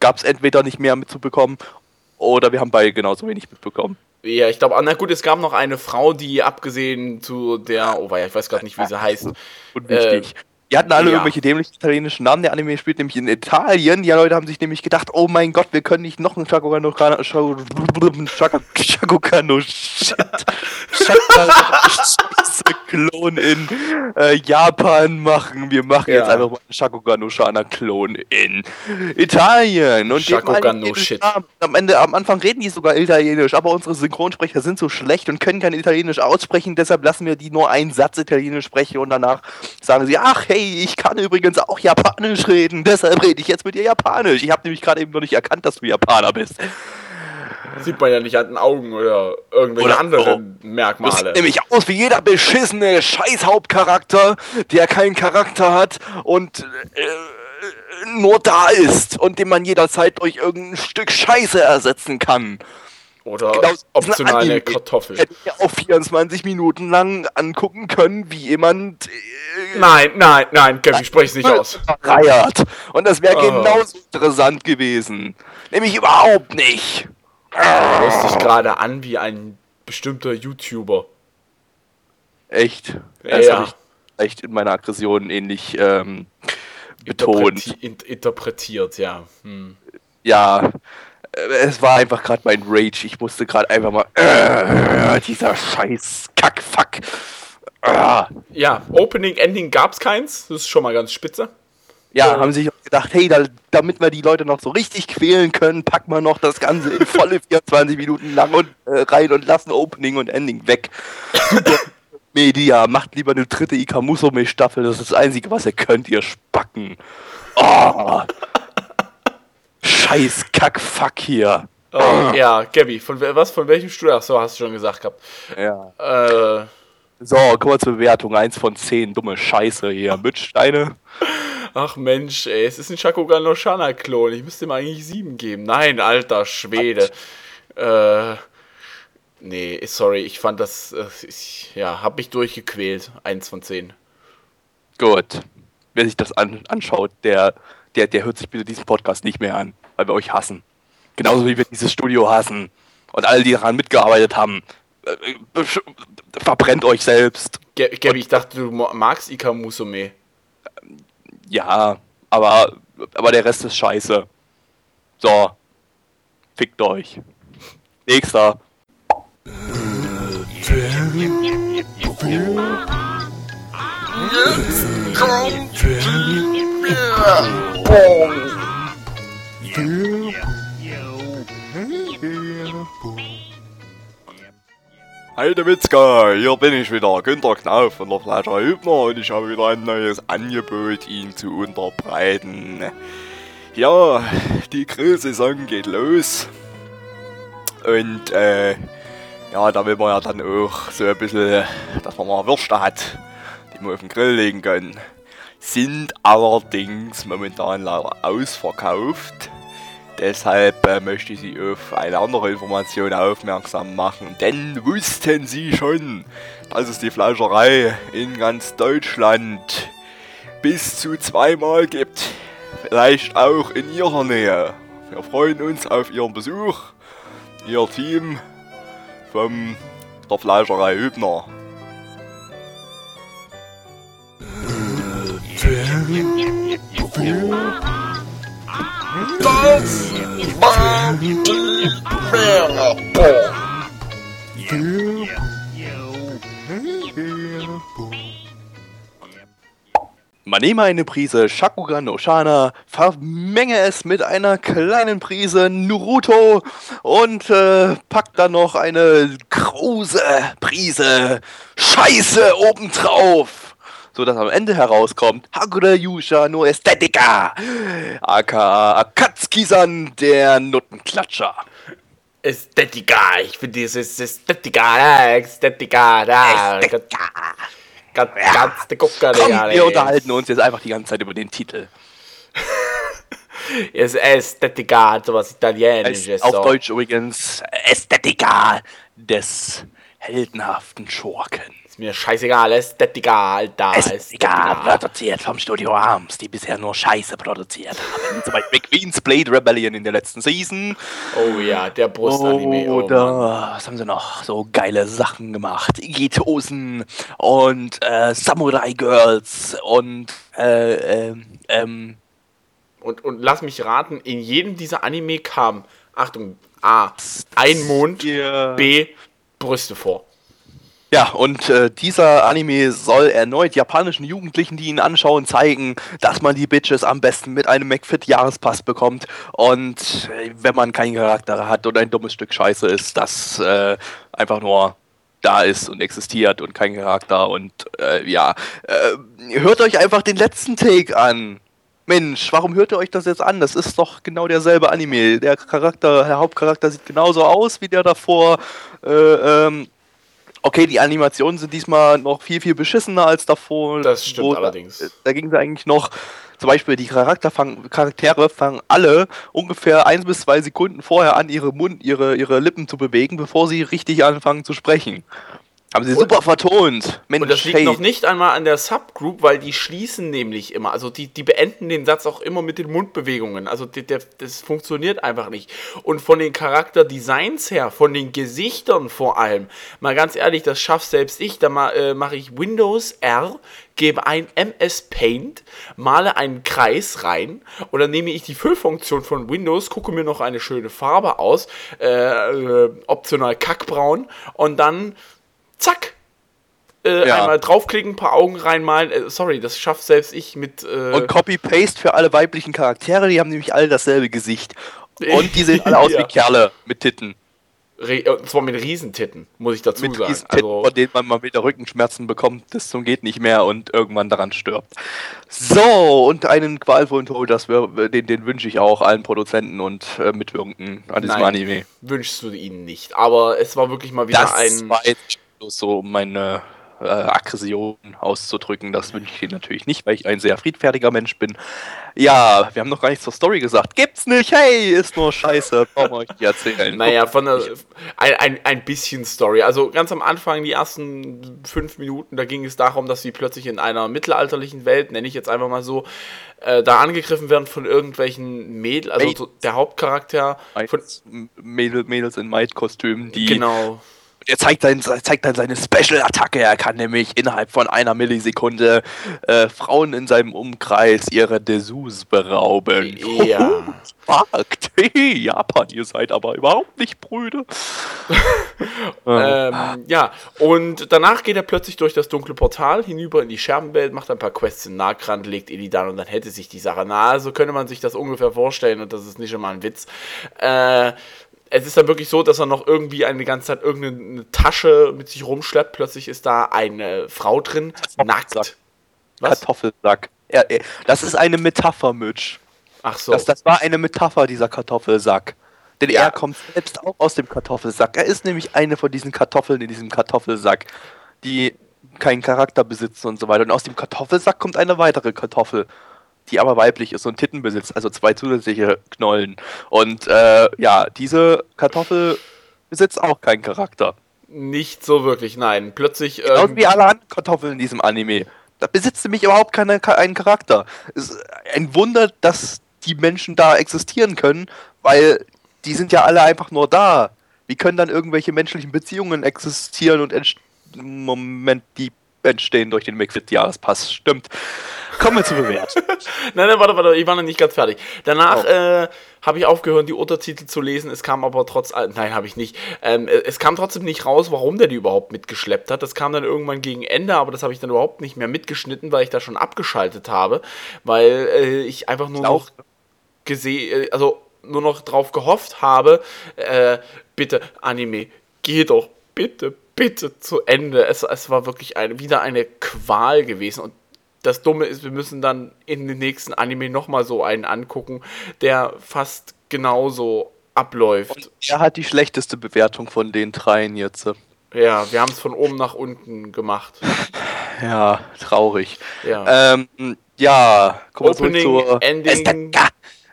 gab es entweder nicht mehr mitzubekommen oder wir haben beide genauso wenig mitbekommen. Ja, ich glaube, na gut, es gab noch eine Frau, die abgesehen zu der, oh weia, ich weiß gerade nicht, wie sie heißt. Unwichtig. Die hatten alle ja. irgendwelche dämlichen italienischen Namen. Der Anime spielt nämlich in Italien. Die Leute haben sich nämlich gedacht, oh mein Gott, wir können nicht noch einen Shakugano Shit. Klon in äh, Japan machen. Wir machen Ja. jetzt einfach mal einen Shakugano Shana Klon in Italien. Und jeden Shit. Am Ende, am Anfang reden die sogar Italienisch, aber unsere Synchronsprecher sind so schlecht und können kein Italienisch aussprechen, deshalb lassen wir die nur einen Satz Italienisch sprechen und danach sagen sie, ach hey, ich kann übrigens auch Japanisch reden, deshalb rede ich jetzt mit dir Japanisch. Ich habe nämlich gerade eben noch nicht erkannt, dass du Japaner bist. Sieht man ja nicht an den Augen oder irgendwelche Oder- anderen Du Merkmale. siehst nämlich aus wie jeder beschissene Scheißhauptcharakter, der keinen Charakter hat und äh, nur da ist und den man jederzeit durch irgendein Stück Scheiße ersetzen kann. Oder Genau, das ist ein optionale Anime. Kartoffel. Hätte ich auch 24 Minuten lang angucken können, wie jemand äh, Nein, nein, nein, Kevin, sprich es nicht aus. reiert. Und das wäre Oh. genauso interessant gewesen. Nämlich überhaupt nicht. Du hörst dich gerade an wie ein bestimmter YouTuber. Echt? Ja, Das habe ich echt in meiner Aggression ähnlich ähm, betont. Interpreti in interpretiert, ja. Hm. Ja, es war einfach gerade mein Rage. Ich musste gerade einfach mal. Äh, dieser scheiß Kackfuck. Ah. Ja, Opening, Ending gab's keins. Das ist schon mal ganz spitze. Ja, Ja. haben sich gedacht, hey, da, damit wir die Leute noch so richtig quälen können, packen wir noch das Ganze in volle 24 Minuten lang und äh, rein und lassen Opening und Ending weg. Media, macht lieber eine dritte Ikamusume-Staffel, das ist das Einzige, was ihr könnt, ihr Spacken. Oh. Scheiß Kack-Fuck hier. Oh, ja, Gabby, von was, von welchem Studio? Ach so, hast du schon gesagt gehabt. Ja. Äh, So, kurze Bewertung, 1 von 10, dumme Scheiße hier. Mitsteine. ach Mensch, ey, es ist ein Shakugan no Shana-Klon. Ich müsste ihm eigentlich sieben geben. Nein, alter Schwede. Äh, nee, sorry, ich fand das, äh, ich, ja, hab mich durchgequält. Eins von zehn. Gut. Wer sich das an, anschaut, der, der, der hört sich bitte diesen Podcast nicht mehr an, weil wir euch hassen. Genauso wie wir dieses Studio hassen. Und alle, die daran mitgearbeitet haben, äh, besch- verbrennt euch selbst. Ga- Gabby, ich dachte, du magst Ika Musume. Ja, aber, aber der Rest ist scheiße. So. Fickt euch. Nächster. Heidewitzka, hier bin ich wieder, Günter Knauf von der Flasche Hübner und ich habe wieder ein neues Angebot Ihnen zu unterbreiten. Ja, die Grillsaison geht los und äh, ja, da will man ja dann auch so ein bisschen, dass man mal Würste hat, die man auf den Grill legen kann. Sind allerdings momentan leider ausverkauft. Deshalb äh, möchte ich Sie auf eine andere Information aufmerksam machen. Denn wussten Sie schon, dass es die Fleischerei in ganz Deutschland bis zu zweimal gibt? Vielleicht auch in Ihrer Nähe. Wir freuen uns auf Ihren Besuch. Ihr Team vom der Fleischerei Hübner. Man nehme eine Prise Shakugan Oshana, vermenge es mit einer kleinen Prise Naruto und äh, packt dann noch eine große Prise Scheiße obendrauf. So dass am Ende herauskommt Hagure Yusha no Ästhetica, aka Akatsuki-san, der Nuttenklatscher. Ästhetika, ich finde dieses Ästhetika, da, Ästhetika, da. Ganz, ganz der Gucker, Komm, Digga, wir unterhalten uns jetzt einfach die ganze Zeit über den Titel. Es ist Ästhetika, sowas Es, Italienisches. auf so. Deutsch übrigens Ästhetika des heldenhaften Schurken. Ist mir scheißegal, Ästhetika, Alter. Ästhetika, produziert vom Studio Arms, die bisher nur Scheiße produziert haben. Zum Beispiel Queen's Blade Rebellion in der letzten Season. Oh ja, der Brustanime. Oh. Oder was haben sie noch? So geile Sachen gemacht. Igitosen und äh, Samurai Girls und äh, ähm, ähm, und, und lass mich raten, in jedem dieser Anime kam, Achtung, A, ein Mond, hier- B, Brüste vor. Ja, und äh, dieser Anime soll erneut japanischen Jugendlichen, die ihn anschauen, zeigen, dass man die Bitches am besten mit einem McFit-Jahrespass bekommt. Und äh, wenn man keinen Charakter hat und ein dummes Stück Scheiße ist, das äh, einfach nur da ist und existiert und kein Charakter. Und äh, ja, äh, hört euch einfach den letzten Take an. Mensch, warum hört ihr euch das jetzt an? Das ist doch genau derselbe Anime. Der Charakter, der Hauptcharakter sieht genauso aus wie der davor. Äh, ähm, Okay, die Animationen sind diesmal noch viel, viel beschissener als davor. Das stimmt Wo- allerdings. Da ging es eigentlich noch, zum Beispiel die fangen, Charaktere fangen alle ungefähr eins bis zwei Sekunden vorher an, ihre Mund, ihre, ihre Lippen zu bewegen, bevor sie richtig anfangen zu sprechen. Haben sie super vertont. Mensch, Und das liegt hey. noch nicht einmal an der Subgroup, weil die schließen nämlich immer. Also die, die beenden den Satz auch immer mit den Mundbewegungen. Also die, der, das funktioniert einfach nicht. Und von den Charakterdesigns her, von den Gesichtern vor allem, mal ganz ehrlich, das schafft selbst ich. Da ma, äh, mache ich Windows R, gebe ein MS Paint, male einen Kreis rein und dann nehme ich die Füllfunktion von Windows, gucke mir noch eine schöne Farbe aus, äh, äh, optional kackbraun und dann zack, äh, Ja. einmal draufklicken, ein paar Augen reinmalen. Äh, sorry, das schafft selbst ich mit. Äh, Und Copy-Paste für alle weiblichen Charaktere, die haben nämlich alle dasselbe Gesicht. Und die sehen alle aus Ja. wie Kerle mit Titten. Re und zwar mit Riesentitten, muss ich dazu Mit sagen. Also, von denen man mal wieder Rückenschmerzen bekommt, das zum geht nicht mehr und irgendwann daran stirbt. So, und einen qualvollen Tod, das wär, den, den wünsche ich auch allen Produzenten und äh, Mitwirkenden an diesem Nein. Anime. wünschst du ihnen nicht. Aber es war wirklich mal wieder Das ein. war jetzt bloß so um meine äh, Aggression auszudrücken. Das wünsche ich dir natürlich nicht, weil ich ein sehr friedfertiger Mensch bin. Ja, wir haben noch gar nichts zur Story gesagt. Gibt's nicht, hey, ist nur scheiße. Brauchen wir euch nicht erzählen. Naja, von der, ein, ein, ein bisschen Story. Also ganz am Anfang, die ersten fünf Minuten, da ging es darum, dass sie plötzlich in einer mittelalterlichen Welt, nenne ich jetzt einfach mal so, äh, da angegriffen werden von irgendwelchen Mädels, also Mädels. der Hauptcharakter von, Mädel, Mädels in Maid-Kostümen, die genau, er zeigt, sein, zeigt dann seine Special-Attacke. Er kann nämlich innerhalb von einer Millisekunde äh, Frauen in seinem Umkreis ihre Dessous berauben. Ja. Fuck, Japan, ihr seid aber überhaupt nicht brüde. Ähm, ja, und danach geht er plötzlich durch das dunkle Portal hinüber in die Scherbenwelt, macht ein paar Quests in Nagrand, legt Illidan und dann hätte sich die Sache. Na, so könnte man sich das ungefähr vorstellen und das ist nicht immer ein Witz. Äh, es ist dann wirklich so, dass er noch irgendwie eine ganze Zeit irgendeine Tasche mit sich rumschleppt. Plötzlich ist da eine Frau drin, nackt. Was? Kartoffelsack. Er, er, das ist eine Metapher, Mitch. Ach so. Das, das war eine Metapher, dieser Kartoffelsack. Denn Ja. er kommt selbst auch aus dem Kartoffelsack. Er ist nämlich eine von diesen Kartoffeln in diesem Kartoffelsack, die keinen Charakter besitzen und so weiter. Und aus dem Kartoffelsack kommt eine weitere Kartoffel, die aber weiblich ist und Titten besitzt, also zwei zusätzliche Knollen. Und äh, ja, diese Kartoffel besitzt auch keinen Charakter. Nicht so wirklich, nein. Plötzlich. Genauso Ähm, wie alle anderen Kartoffeln in diesem Anime. Da besitzt nämlich überhaupt keine, keinen Charakter. Es ist ein Wunder, dass die Menschen da existieren können, weil die sind ja alle einfach nur da. Wie können dann irgendwelche menschlichen Beziehungen existieren und entst Moment, die entstehen durch den McFit-Jahrespass. Stimmt. Kommen wir zur Bewertung. Nein, nein, warte, warte, ich war noch nicht ganz fertig. Danach Oh. äh, habe ich aufgehört, die Untertitel zu lesen. Es kam aber trotz, nein, habe ich nicht. Ähm, äh, es kam trotzdem nicht raus, warum der die überhaupt mitgeschleppt hat. Das kam dann irgendwann gegen Ende, aber das habe ich dann überhaupt nicht mehr mitgeschnitten, weil ich da schon abgeschaltet habe, weil äh, ich einfach nur noch gesehen, äh, also nur noch drauf gehofft habe, äh, bitte Anime, geh doch bitte, bitte zu Ende. Es, es war wirklich eine, wieder eine Qual gewesen und das Dumme ist, wir müssen dann in den nächsten Anime nochmal so einen angucken, der fast genauso abläuft. Er hat die schlechteste Bewertung von den dreien jetzt. Ja, wir haben es von oben nach unten gemacht. Ja, traurig. Ja. Ähm, ja, kommen wir zurück zur... Ending.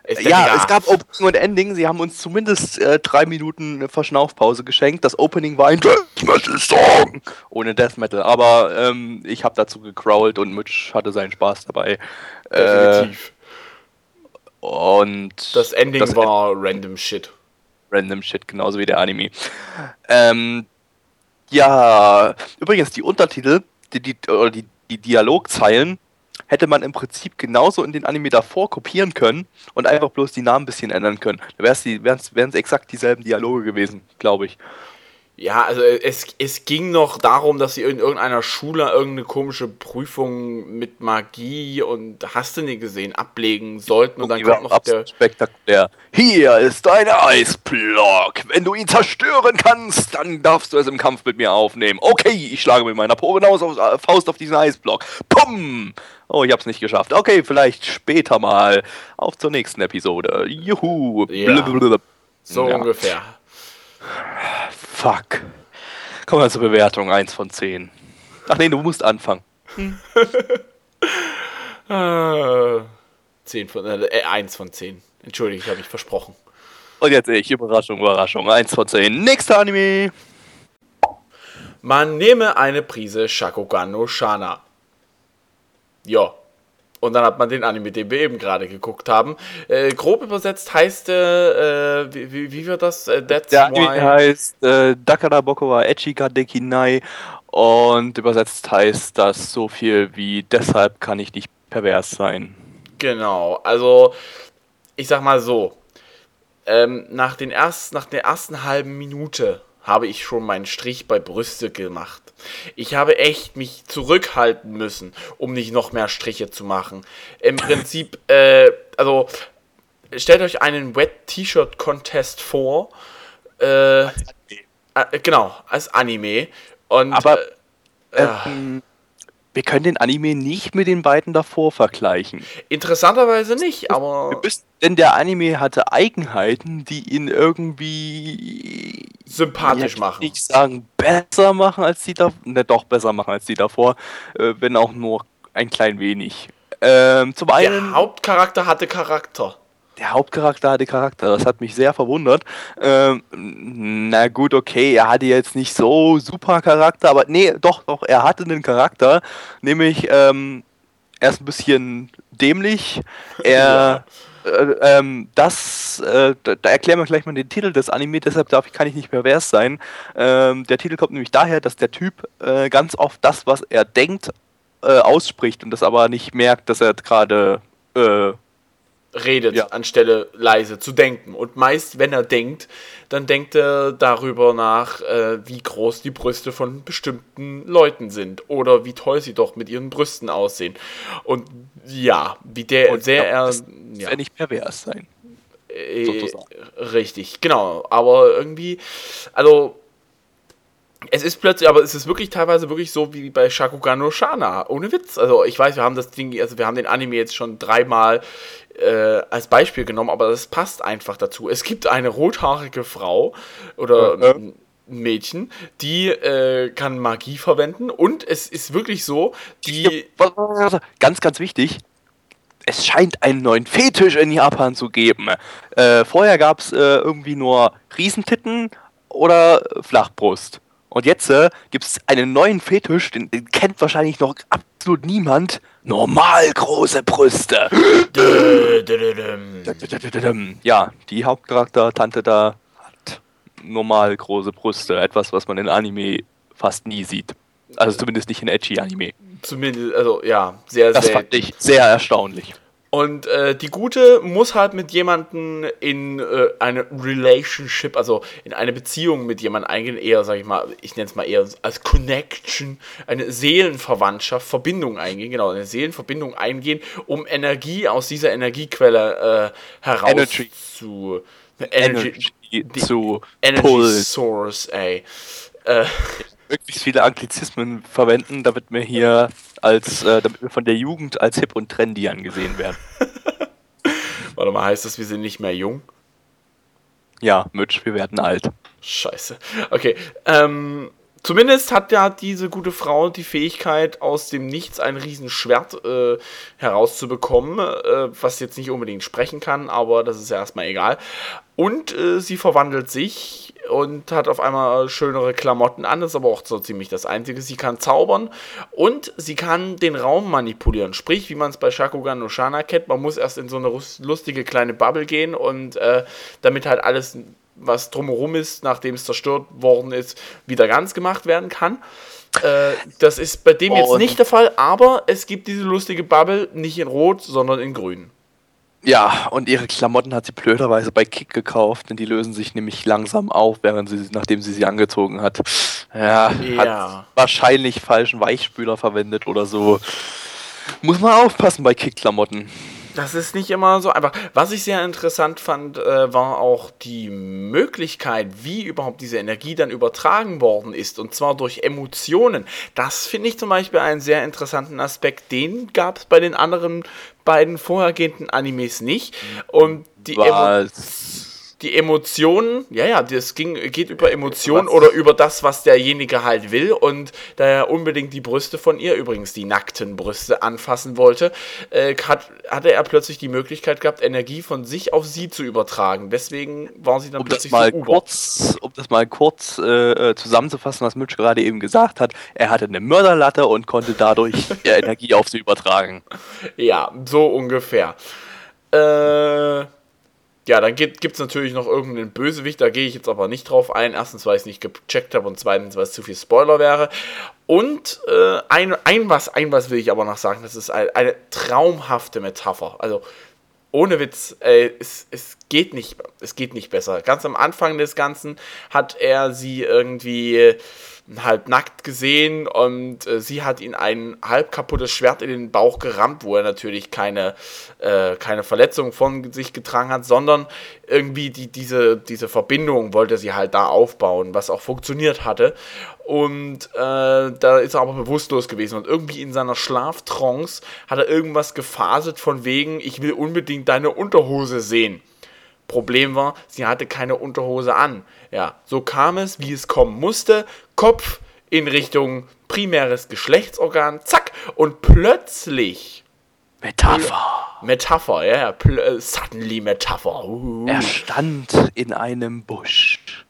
Ja, Ja, egal. es gab Opening und Ending. Sie haben uns zumindest äh, drei Minuten Verschnaufpause geschenkt. Das Opening war ein Death Metal Song ohne Death Metal, aber ähm, ich habe dazu gecrawlt und Mitch hatte seinen Spaß dabei. Äh, Definitiv. und das Ending das war random shit. random Shit, genauso wie der Anime. Ähm, ja, übrigens die Untertitel, die, die, oder die, die Dialogzeilen hätte man im Prinzip genauso in den Anime davor kopieren können und einfach bloß die Namen ein bisschen ändern können. Da wären es exakt dieselben Dialoge gewesen, glaube ich. Ja, also es, es ging noch darum, dass sie in irgendeiner Schule irgendeine komische Prüfung mit Magie und hast du nicht gesehen, ablegen sollten und dann war kommt noch der. spektakulär. Hier ist ein Eisblock. Wenn du ihn zerstören kannst, dann darfst du es im Kampf mit mir aufnehmen. Okay, ich schlage mit meiner auf, äh, Faust auf diesen Eisblock. Pum! Oh, ich hab's nicht geschafft. Okay, vielleicht später mal. Auf zur nächsten Episode. Juhu. Ja. So Ja. ungefähr. Fuck. Kommen wir zur Bewertung. 1 von 10. Ach nee, du musst anfangen. Äh, 10 von, äh, 1 von 10. Entschuldige, ich habe mich versprochen. Und jetzt ich. Überraschung, Überraschung. 1 von 10. Nächster Anime. Man nehme eine Prise Shakogan no Shana. Ja. Und dann hat man den Anime, den wir eben gerade geguckt haben. Äh, grob übersetzt heißt, äh, wie, wie, wie wird das? Äh, that's Der Anime why. heißt äh, Dakara Boko wa Echika Dekinai und übersetzt heißt das so viel wie deshalb kann ich nicht pervers sein. Genau, also ich sag mal so, ähm, nach, den erst, nach der ersten halben Minute habe ich schon meinen Strich bei Brüste gemacht. Ich habe echt mich zurückhalten müssen, um nicht noch mehr Striche zu machen. Im Prinzip, äh, also stellt euch einen Wet T-Shirt Contest vor. Äh, äh, genau, als Anime. Und Aber äh, ähm, wir können den Anime nicht mit den beiden davor vergleichen. interessanterweise nicht, aber Wir müssen, denn der Anime hatte Eigenheiten, die ihn irgendwie sympathisch ja, machen. nicht sagen besser machen als die davor, ne doch besser machen als die davor, äh, wenn auch nur ein klein wenig. Ähm, zum einen Der Hauptcharakter hatte Charakter. der Hauptcharakter hatte Charakter, das hat mich sehr verwundert. Ähm, na gut, okay, er hatte jetzt nicht so super Charakter, aber nee, doch, doch, er hatte einen Charakter, nämlich ähm, er ist ein bisschen dämlich. Er, äh, ähm, das, äh, da, da erklären wir gleich mal den Titel des Anime, deshalb darf ich, kann ich nicht pervers sein. Ähm, der Titel kommt nämlich daher, dass der Typ äh, ganz oft das, was er denkt, äh, ausspricht und das aber nicht merkt, dass er gerade äh, redet, Ja. anstelle leise zu denken. Und meist, wenn er denkt, dann denkt er darüber nach, äh, wie groß die Brüste von bestimmten Leuten sind oder wie toll sie doch mit ihren Brüsten aussehen. Und ja, wie der Und sehr er. das Ja, ja. nicht pervers sein. äh, richtig, genau. Aber irgendwie, also. Es ist plötzlich, aber es ist wirklich teilweise wirklich so wie bei Shakugan no Shana. Ohne Witz. Also ich weiß, wir haben das Ding, also wir haben den Anime jetzt schon dreimal äh, als Beispiel genommen, aber das passt einfach dazu. Es gibt eine rothaarige Frau oder Ja, ja. ein Mädchen, die äh, kann Magie verwenden und es ist wirklich so, die. Ganz, ganz wichtig. Es scheint einen neuen Fetisch in Japan zu geben. Äh, vorher gab es äh, irgendwie nur Riesentitten oder Flachbrust. Und jetzt äh, gibt es einen neuen Fetisch, den, den kennt wahrscheinlich noch absolut niemand. Normal große Brüste. Ja, die Hauptcharakter Tante da hat normal große Brüste. Etwas, was man in Anime fast nie sieht. Also zumindest nicht in Edgy-Anime. zumindest, also ja, sehr, Das sehr fand ich sehr erstaunlich. Und äh, die Gute muss halt mit jemandem in äh, eine Relationship, also in eine Beziehung mit jemandem eingehen, eher, sag ich mal, ich nenne es mal eher als Connection, eine Seelenverwandtschaft, Verbindung eingehen, genau, eine Seelenverbindung eingehen, um Energie aus dieser Energiequelle äh, heraus Energy. zu Energy, Energy zu Energy pullen. Source, ey. Äh, Möglichst viele Anglizismen verwenden, damit wir hier als, äh, damit wir von der Jugend als hip und trendy angesehen werden. warte mal, heißt das, wir sind nicht mehr jung? Ja, Mitch, wir werden alt. Scheiße. Okay. Ähm, zumindest hat ja diese gute Frau die Fähigkeit, aus dem Nichts ein Riesenschwert äh, herauszubekommen, äh, was jetzt nicht unbedingt sprechen kann, aber das ist ja erstmal egal. Und äh, sie verwandelt sich und hat auf einmal schönere Klamotten an, das ist aber auch so ziemlich das Einzige. Sie kann zaubern und sie kann den Raum manipulieren. Sprich, wie man es bei Shakugan no Shana kennt, man muss erst in so eine lustige kleine Bubble gehen und äh, damit halt alles, was drumherum ist, nachdem es zerstört worden ist, wieder ganz gemacht werden kann. Äh, das ist bei dem jetzt Und- nicht der Fall, aber es gibt diese lustige Bubble nicht in Rot, sondern in Grün. Ja, und ihre Klamotten hat sie blöderweise bei Kick gekauft, denn die lösen sich nämlich langsam auf, während sie, nachdem sie sie angezogen hat. Ja, Ja. hat wahrscheinlich falschen Weichspüler verwendet oder so. Muss man aufpassen bei Kick-Klamotten. Das ist nicht immer so einfach. Was ich sehr interessant fand, äh, war auch die Möglichkeit, wie überhaupt diese Energie dann übertragen worden ist. Und zwar durch Emotionen. Das finde ich zum Beispiel einen sehr interessanten Aspekt. Den gab es bei den anderen beiden vorhergehenden Animes nicht. Und die Was? Die Emotionen, ja, ja, das ging, geht über Emotionen oder über das, was derjenige halt will. Und da er unbedingt die Brüste von ihr, übrigens die nackten Brüste, anfassen wollte, äh, hat, hatte er plötzlich die Möglichkeit gehabt, Energie von sich auf sie zu übertragen. Deswegen war sie dann Um das plötzlich mal so kurz, um das mal kurz äh, äh, zusammenzufassen, was Mitch gerade eben gesagt hat, er hatte eine Mörderlatte und konnte dadurch Energie auf sie übertragen. Ja, so ungefähr. Äh, ja, dann gibt es natürlich noch irgendeinen Bösewicht, da gehe ich jetzt aber nicht drauf ein. Erstens, weil ich es nicht gecheckt habe und zweitens, weil es zu viel Spoiler wäre. Und äh, ein, ein, was, ein was will ich aber noch sagen, das ist ein, eine traumhafte Metapher. Also ohne Witz, äh, es, es geht nicht, es geht nicht besser. Ganz am Anfang des Ganzen hat er sie irgendwie halb nackt gesehen und äh, sie hat ihn ein halb kaputtes Schwert in den Bauch gerammt, wo er natürlich keine, äh, keine Verletzung von sich getragen hat, sondern irgendwie die, diese, diese Verbindung wollte sie halt da aufbauen, was auch funktioniert hatte. Und äh, da ist er aber bewusstlos gewesen und irgendwie in seiner Schlaftrance hat er irgendwas gefaselt von wegen, ich will unbedingt deine Unterhose sehen. Problem war, sie hatte keine Unterhose an. Ja, so kam es, wie es kommen musste. Kopf in Richtung primäres Geschlechtsorgan, zack, und plötzlich. Metapher. Metapher, ja, ja, äh, suddenly Metapher. Uh. Er stand in einem Busch.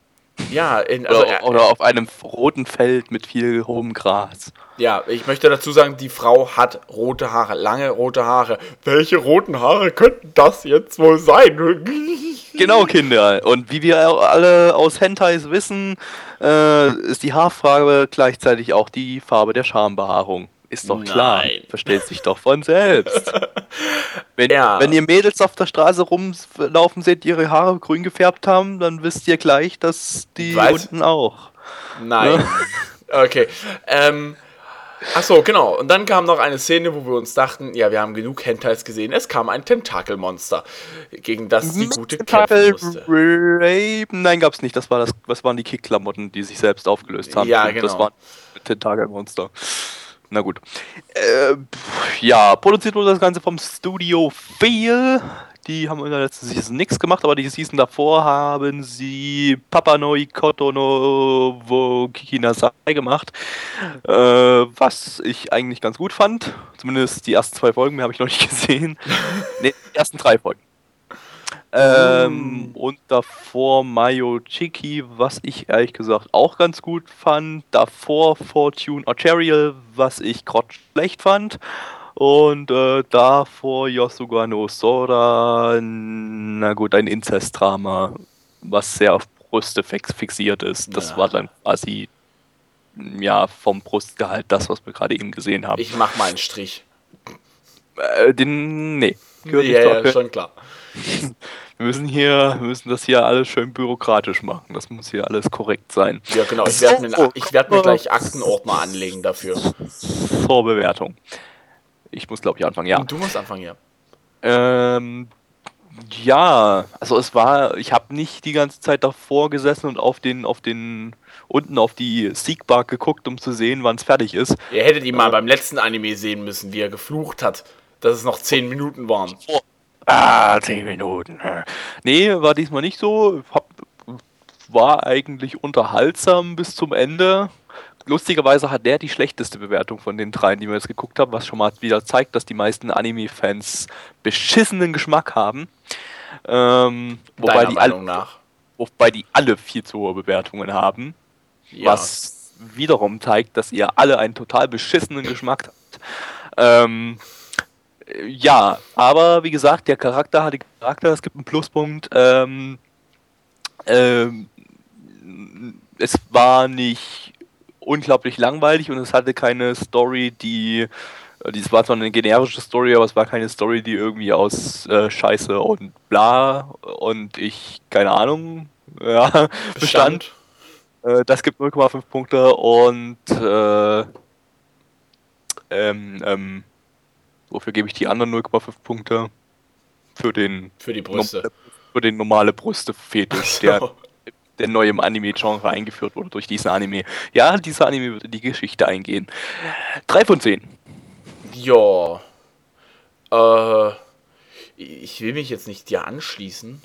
Ja, in, also, oder, oder, auf einem roten Feld mit viel hohem Gras. Ja, ich möchte dazu sagen, die Frau hat rote Haare, lange rote Haare. Welche roten Haare könnten das jetzt wohl sein? Genau, Kinder. Und wie wir alle aus Hentais wissen, äh, ist die Haarfarbe gleichzeitig auch die Farbe der Schambehaarung. Ist doch klar. Nein. Versteht sich doch von selbst. Wenn, ja. wenn, ihr Mädels auf der Straße rumlaufen seht, die ihre Haare grün gefärbt haben, dann wisst ihr gleich, dass die Weiß? unten auch. Nein. Ne? Okay. Ähm, Achso, genau. Und dann kam noch eine Szene, wo wir uns dachten, ja, wir haben genug Hentais gesehen. Es kam ein Tentakelmonster, gegen das die gute kämpfen musste. Nein, gab's nicht. Das, war das, das waren die Kickklamotten, die sich selbst aufgelöst haben. Ja, genau. Das waren Tentakelmonster. Na gut. Äh, ja, produziert wurde das Ganze vom Studio 4. Die haben in der letzten Season nichts gemacht, aber die Season davor haben sie Papanoi Kotono wo Kikinasai gemacht. Äh, was ich eigentlich ganz gut fand. Zumindest die ersten zwei Folgen, mehr habe ich noch nicht gesehen. ne, die ersten drei Folgen. Ähm, mm. Und davor Mayo Chiki, was ich ehrlich gesagt auch ganz gut fand. Davor Fortune Arterial, was ich grotsch schlecht fand. Und äh, davor Yosuga no Sora, na gut, ein Inzestdrama, was sehr auf Brüste fixiert ist. Das ja. war dann quasi ja vom Brustgehalt das, was wir gerade eben gesehen haben. Ich mach mal einen Strich. Äh, den, nee. Ja, ja, schon klar. Wir müssen hier, wir müssen das hier alles schön bürokratisch machen. Das muss hier alles korrekt sein. Ja, genau. Ich werde mir, werd mir gleich Aktenordner anlegen dafür. Vorbewertung. Ich muss, glaube ich, anfangen, ja. Und du musst anfangen, ja. Ähm, ja, also es war, ich habe nicht die ganze Zeit davor gesessen und auf den, auf den, unten auf die Siegbar geguckt, um zu sehen, wann es fertig ist. Ihr hättet ihn äh, mal beim letzten Anime sehen müssen, wie er geflucht hat, dass es noch 10 Minuten waren. Oh, ah, 10 Minuten. Nee, war diesmal nicht so. Hab, war eigentlich unterhaltsam bis zum Ende lustigerweise hat der die schlechteste Bewertung von den dreien, die wir jetzt geguckt haben, was schon mal wieder zeigt, dass die meisten Anime-Fans beschissenen Geschmack haben. Ähm, wobei, die alle, wobei die alle viel zu hohe Bewertungen haben. Ja. Was wiederum zeigt, dass ihr alle einen total beschissenen Geschmack habt. Ähm, ja, aber wie gesagt, der Charakter hat den Charakter, es gibt einen Pluspunkt. Ähm, ähm, es war nicht unglaublich langweilig und es hatte keine Story, die. Dies war zwar eine generische Story, aber es war keine Story, die irgendwie aus äh, Scheiße und bla und ich, keine Ahnung, ja, bestand. Äh, das gibt 0,5 Punkte und äh, ähm, ähm, wofür gebe ich die anderen 0,5 Punkte? Für den für die Brüste. Für den normale Brüste-Fetisch, der der neu im Anime-Genre eingeführt wurde durch diesen Anime. Ja, dieser Anime wird in die Geschichte eingehen. Drei von zehn. Ja. Äh, ich will mich jetzt nicht dir anschließen.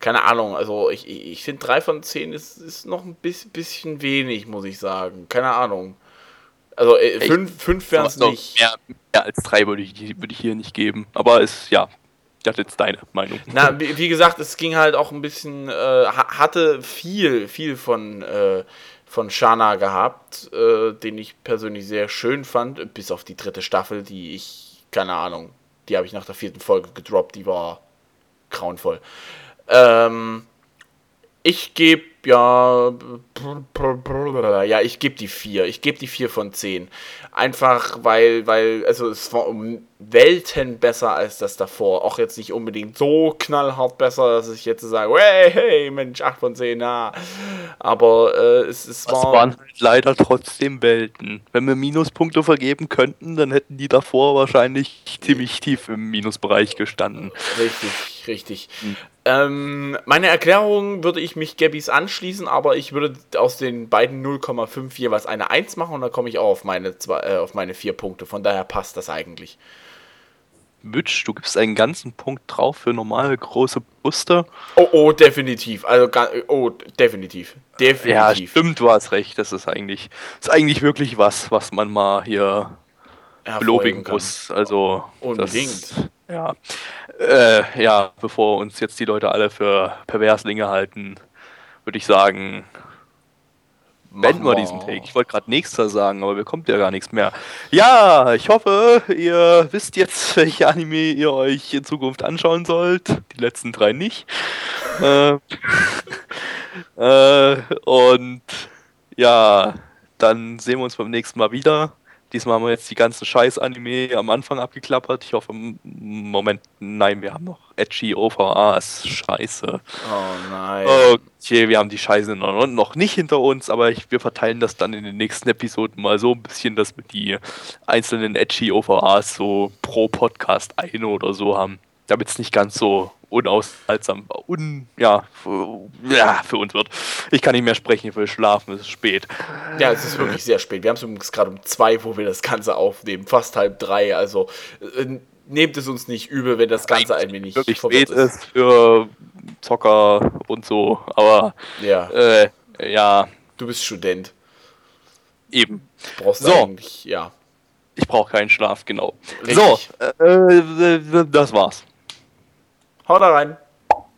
Keine Ahnung, also ich, ich finde drei von zehn ist, ist noch ein bisschen wenig, muss ich sagen. Keine Ahnung. Also äh, fünf, fünf wären es nicht. Mehr, mehr, als drei würde ich, würde ich hier nicht geben. Aber es, ja, das ist deine Meinung. Na, wie, wie gesagt, es ging halt auch ein bisschen, äh, hatte viel, viel von, äh, von Shana gehabt, äh, den ich persönlich sehr schön fand, bis auf die dritte Staffel, die ich, keine Ahnung, die habe ich nach der vierten Folge gedroppt, die war grauenvoll. Ähm, ich gebe ja, ja, ich gebe die 4. Ich gebe die 4 von 10. Einfach weil, weil, also es war um Welten besser als das davor. Auch jetzt nicht unbedingt so knallhart besser, dass ich jetzt sage, hey, hey, Mensch, 8 von 10, na. Aber äh, es, es war. waren halt leider trotzdem Welten. Wenn wir Minuspunkte vergeben könnten, dann hätten die davor wahrscheinlich ziemlich tief im Minusbereich gestanden. Richtig, richtig. Ähm, meine Erklärung würde ich mich Gabbys anschließen, aber ich würde aus den beiden 0,5 jeweils eine 1 machen und dann komme ich auch auf meine, zwei, äh, auf meine 4 Punkte. Von daher passt das eigentlich. Mitch, du gibst einen ganzen Punkt drauf für normale große Brüste. Oh, oh, definitiv. Also, oh, definitiv. Ja, Definitiv. stimmt, du hast recht. Das ist eigentlich, ist eigentlich wirklich was, was man mal hier Hervorheben lobigen kann. muss. Also Unbedingt. Das, ja. Äh, ja, bevor uns jetzt die Leute alle für Perverslinge halten, würde ich sagen, beenden wir diesen Take. Ich wollte gerade nächster sagen, aber mir kommt ja gar nichts mehr. Ja, ich hoffe, ihr wisst jetzt, welche Anime ihr euch in Zukunft anschauen sollt. Die letzten drei nicht. äh, äh, und ja, dann sehen wir uns beim nächsten Mal wieder. Diesmal haben wir jetzt die ganzen Scheiß-Anime am Anfang abgeklappert. Ich hoffe, im Moment, nein, wir haben noch edgy OVAs. Scheiße. Oh nein. Okay, wir haben die Scheiße noch, noch nicht hinter uns, aber ich, wir verteilen das dann in den nächsten Episoden mal so ein bisschen, dass wir die einzelnen edgy OVAs so pro Podcast eine oder so haben. Damit es nicht ganz so unaushaltsam, un, ja, für, ja, für uns wird. Ich kann nicht mehr sprechen, ich will schlafen, es ist spät. Ja, es ist wirklich sehr spät. Wir haben es übrigens gerade um zwei, wo wir das Ganze aufnehmen. Fast halb drei. Also äh, nehmt es uns nicht übel, wenn das Ganze ein wenig Wirklich spät ist für Zocker und so, aber Ja, äh, ja, du bist Student. eben. Brauchst So. eigentlich, ja. Ich brauche keinen Schlaf, genau. Richtig. So, äh, äh, das war's. Haut rein.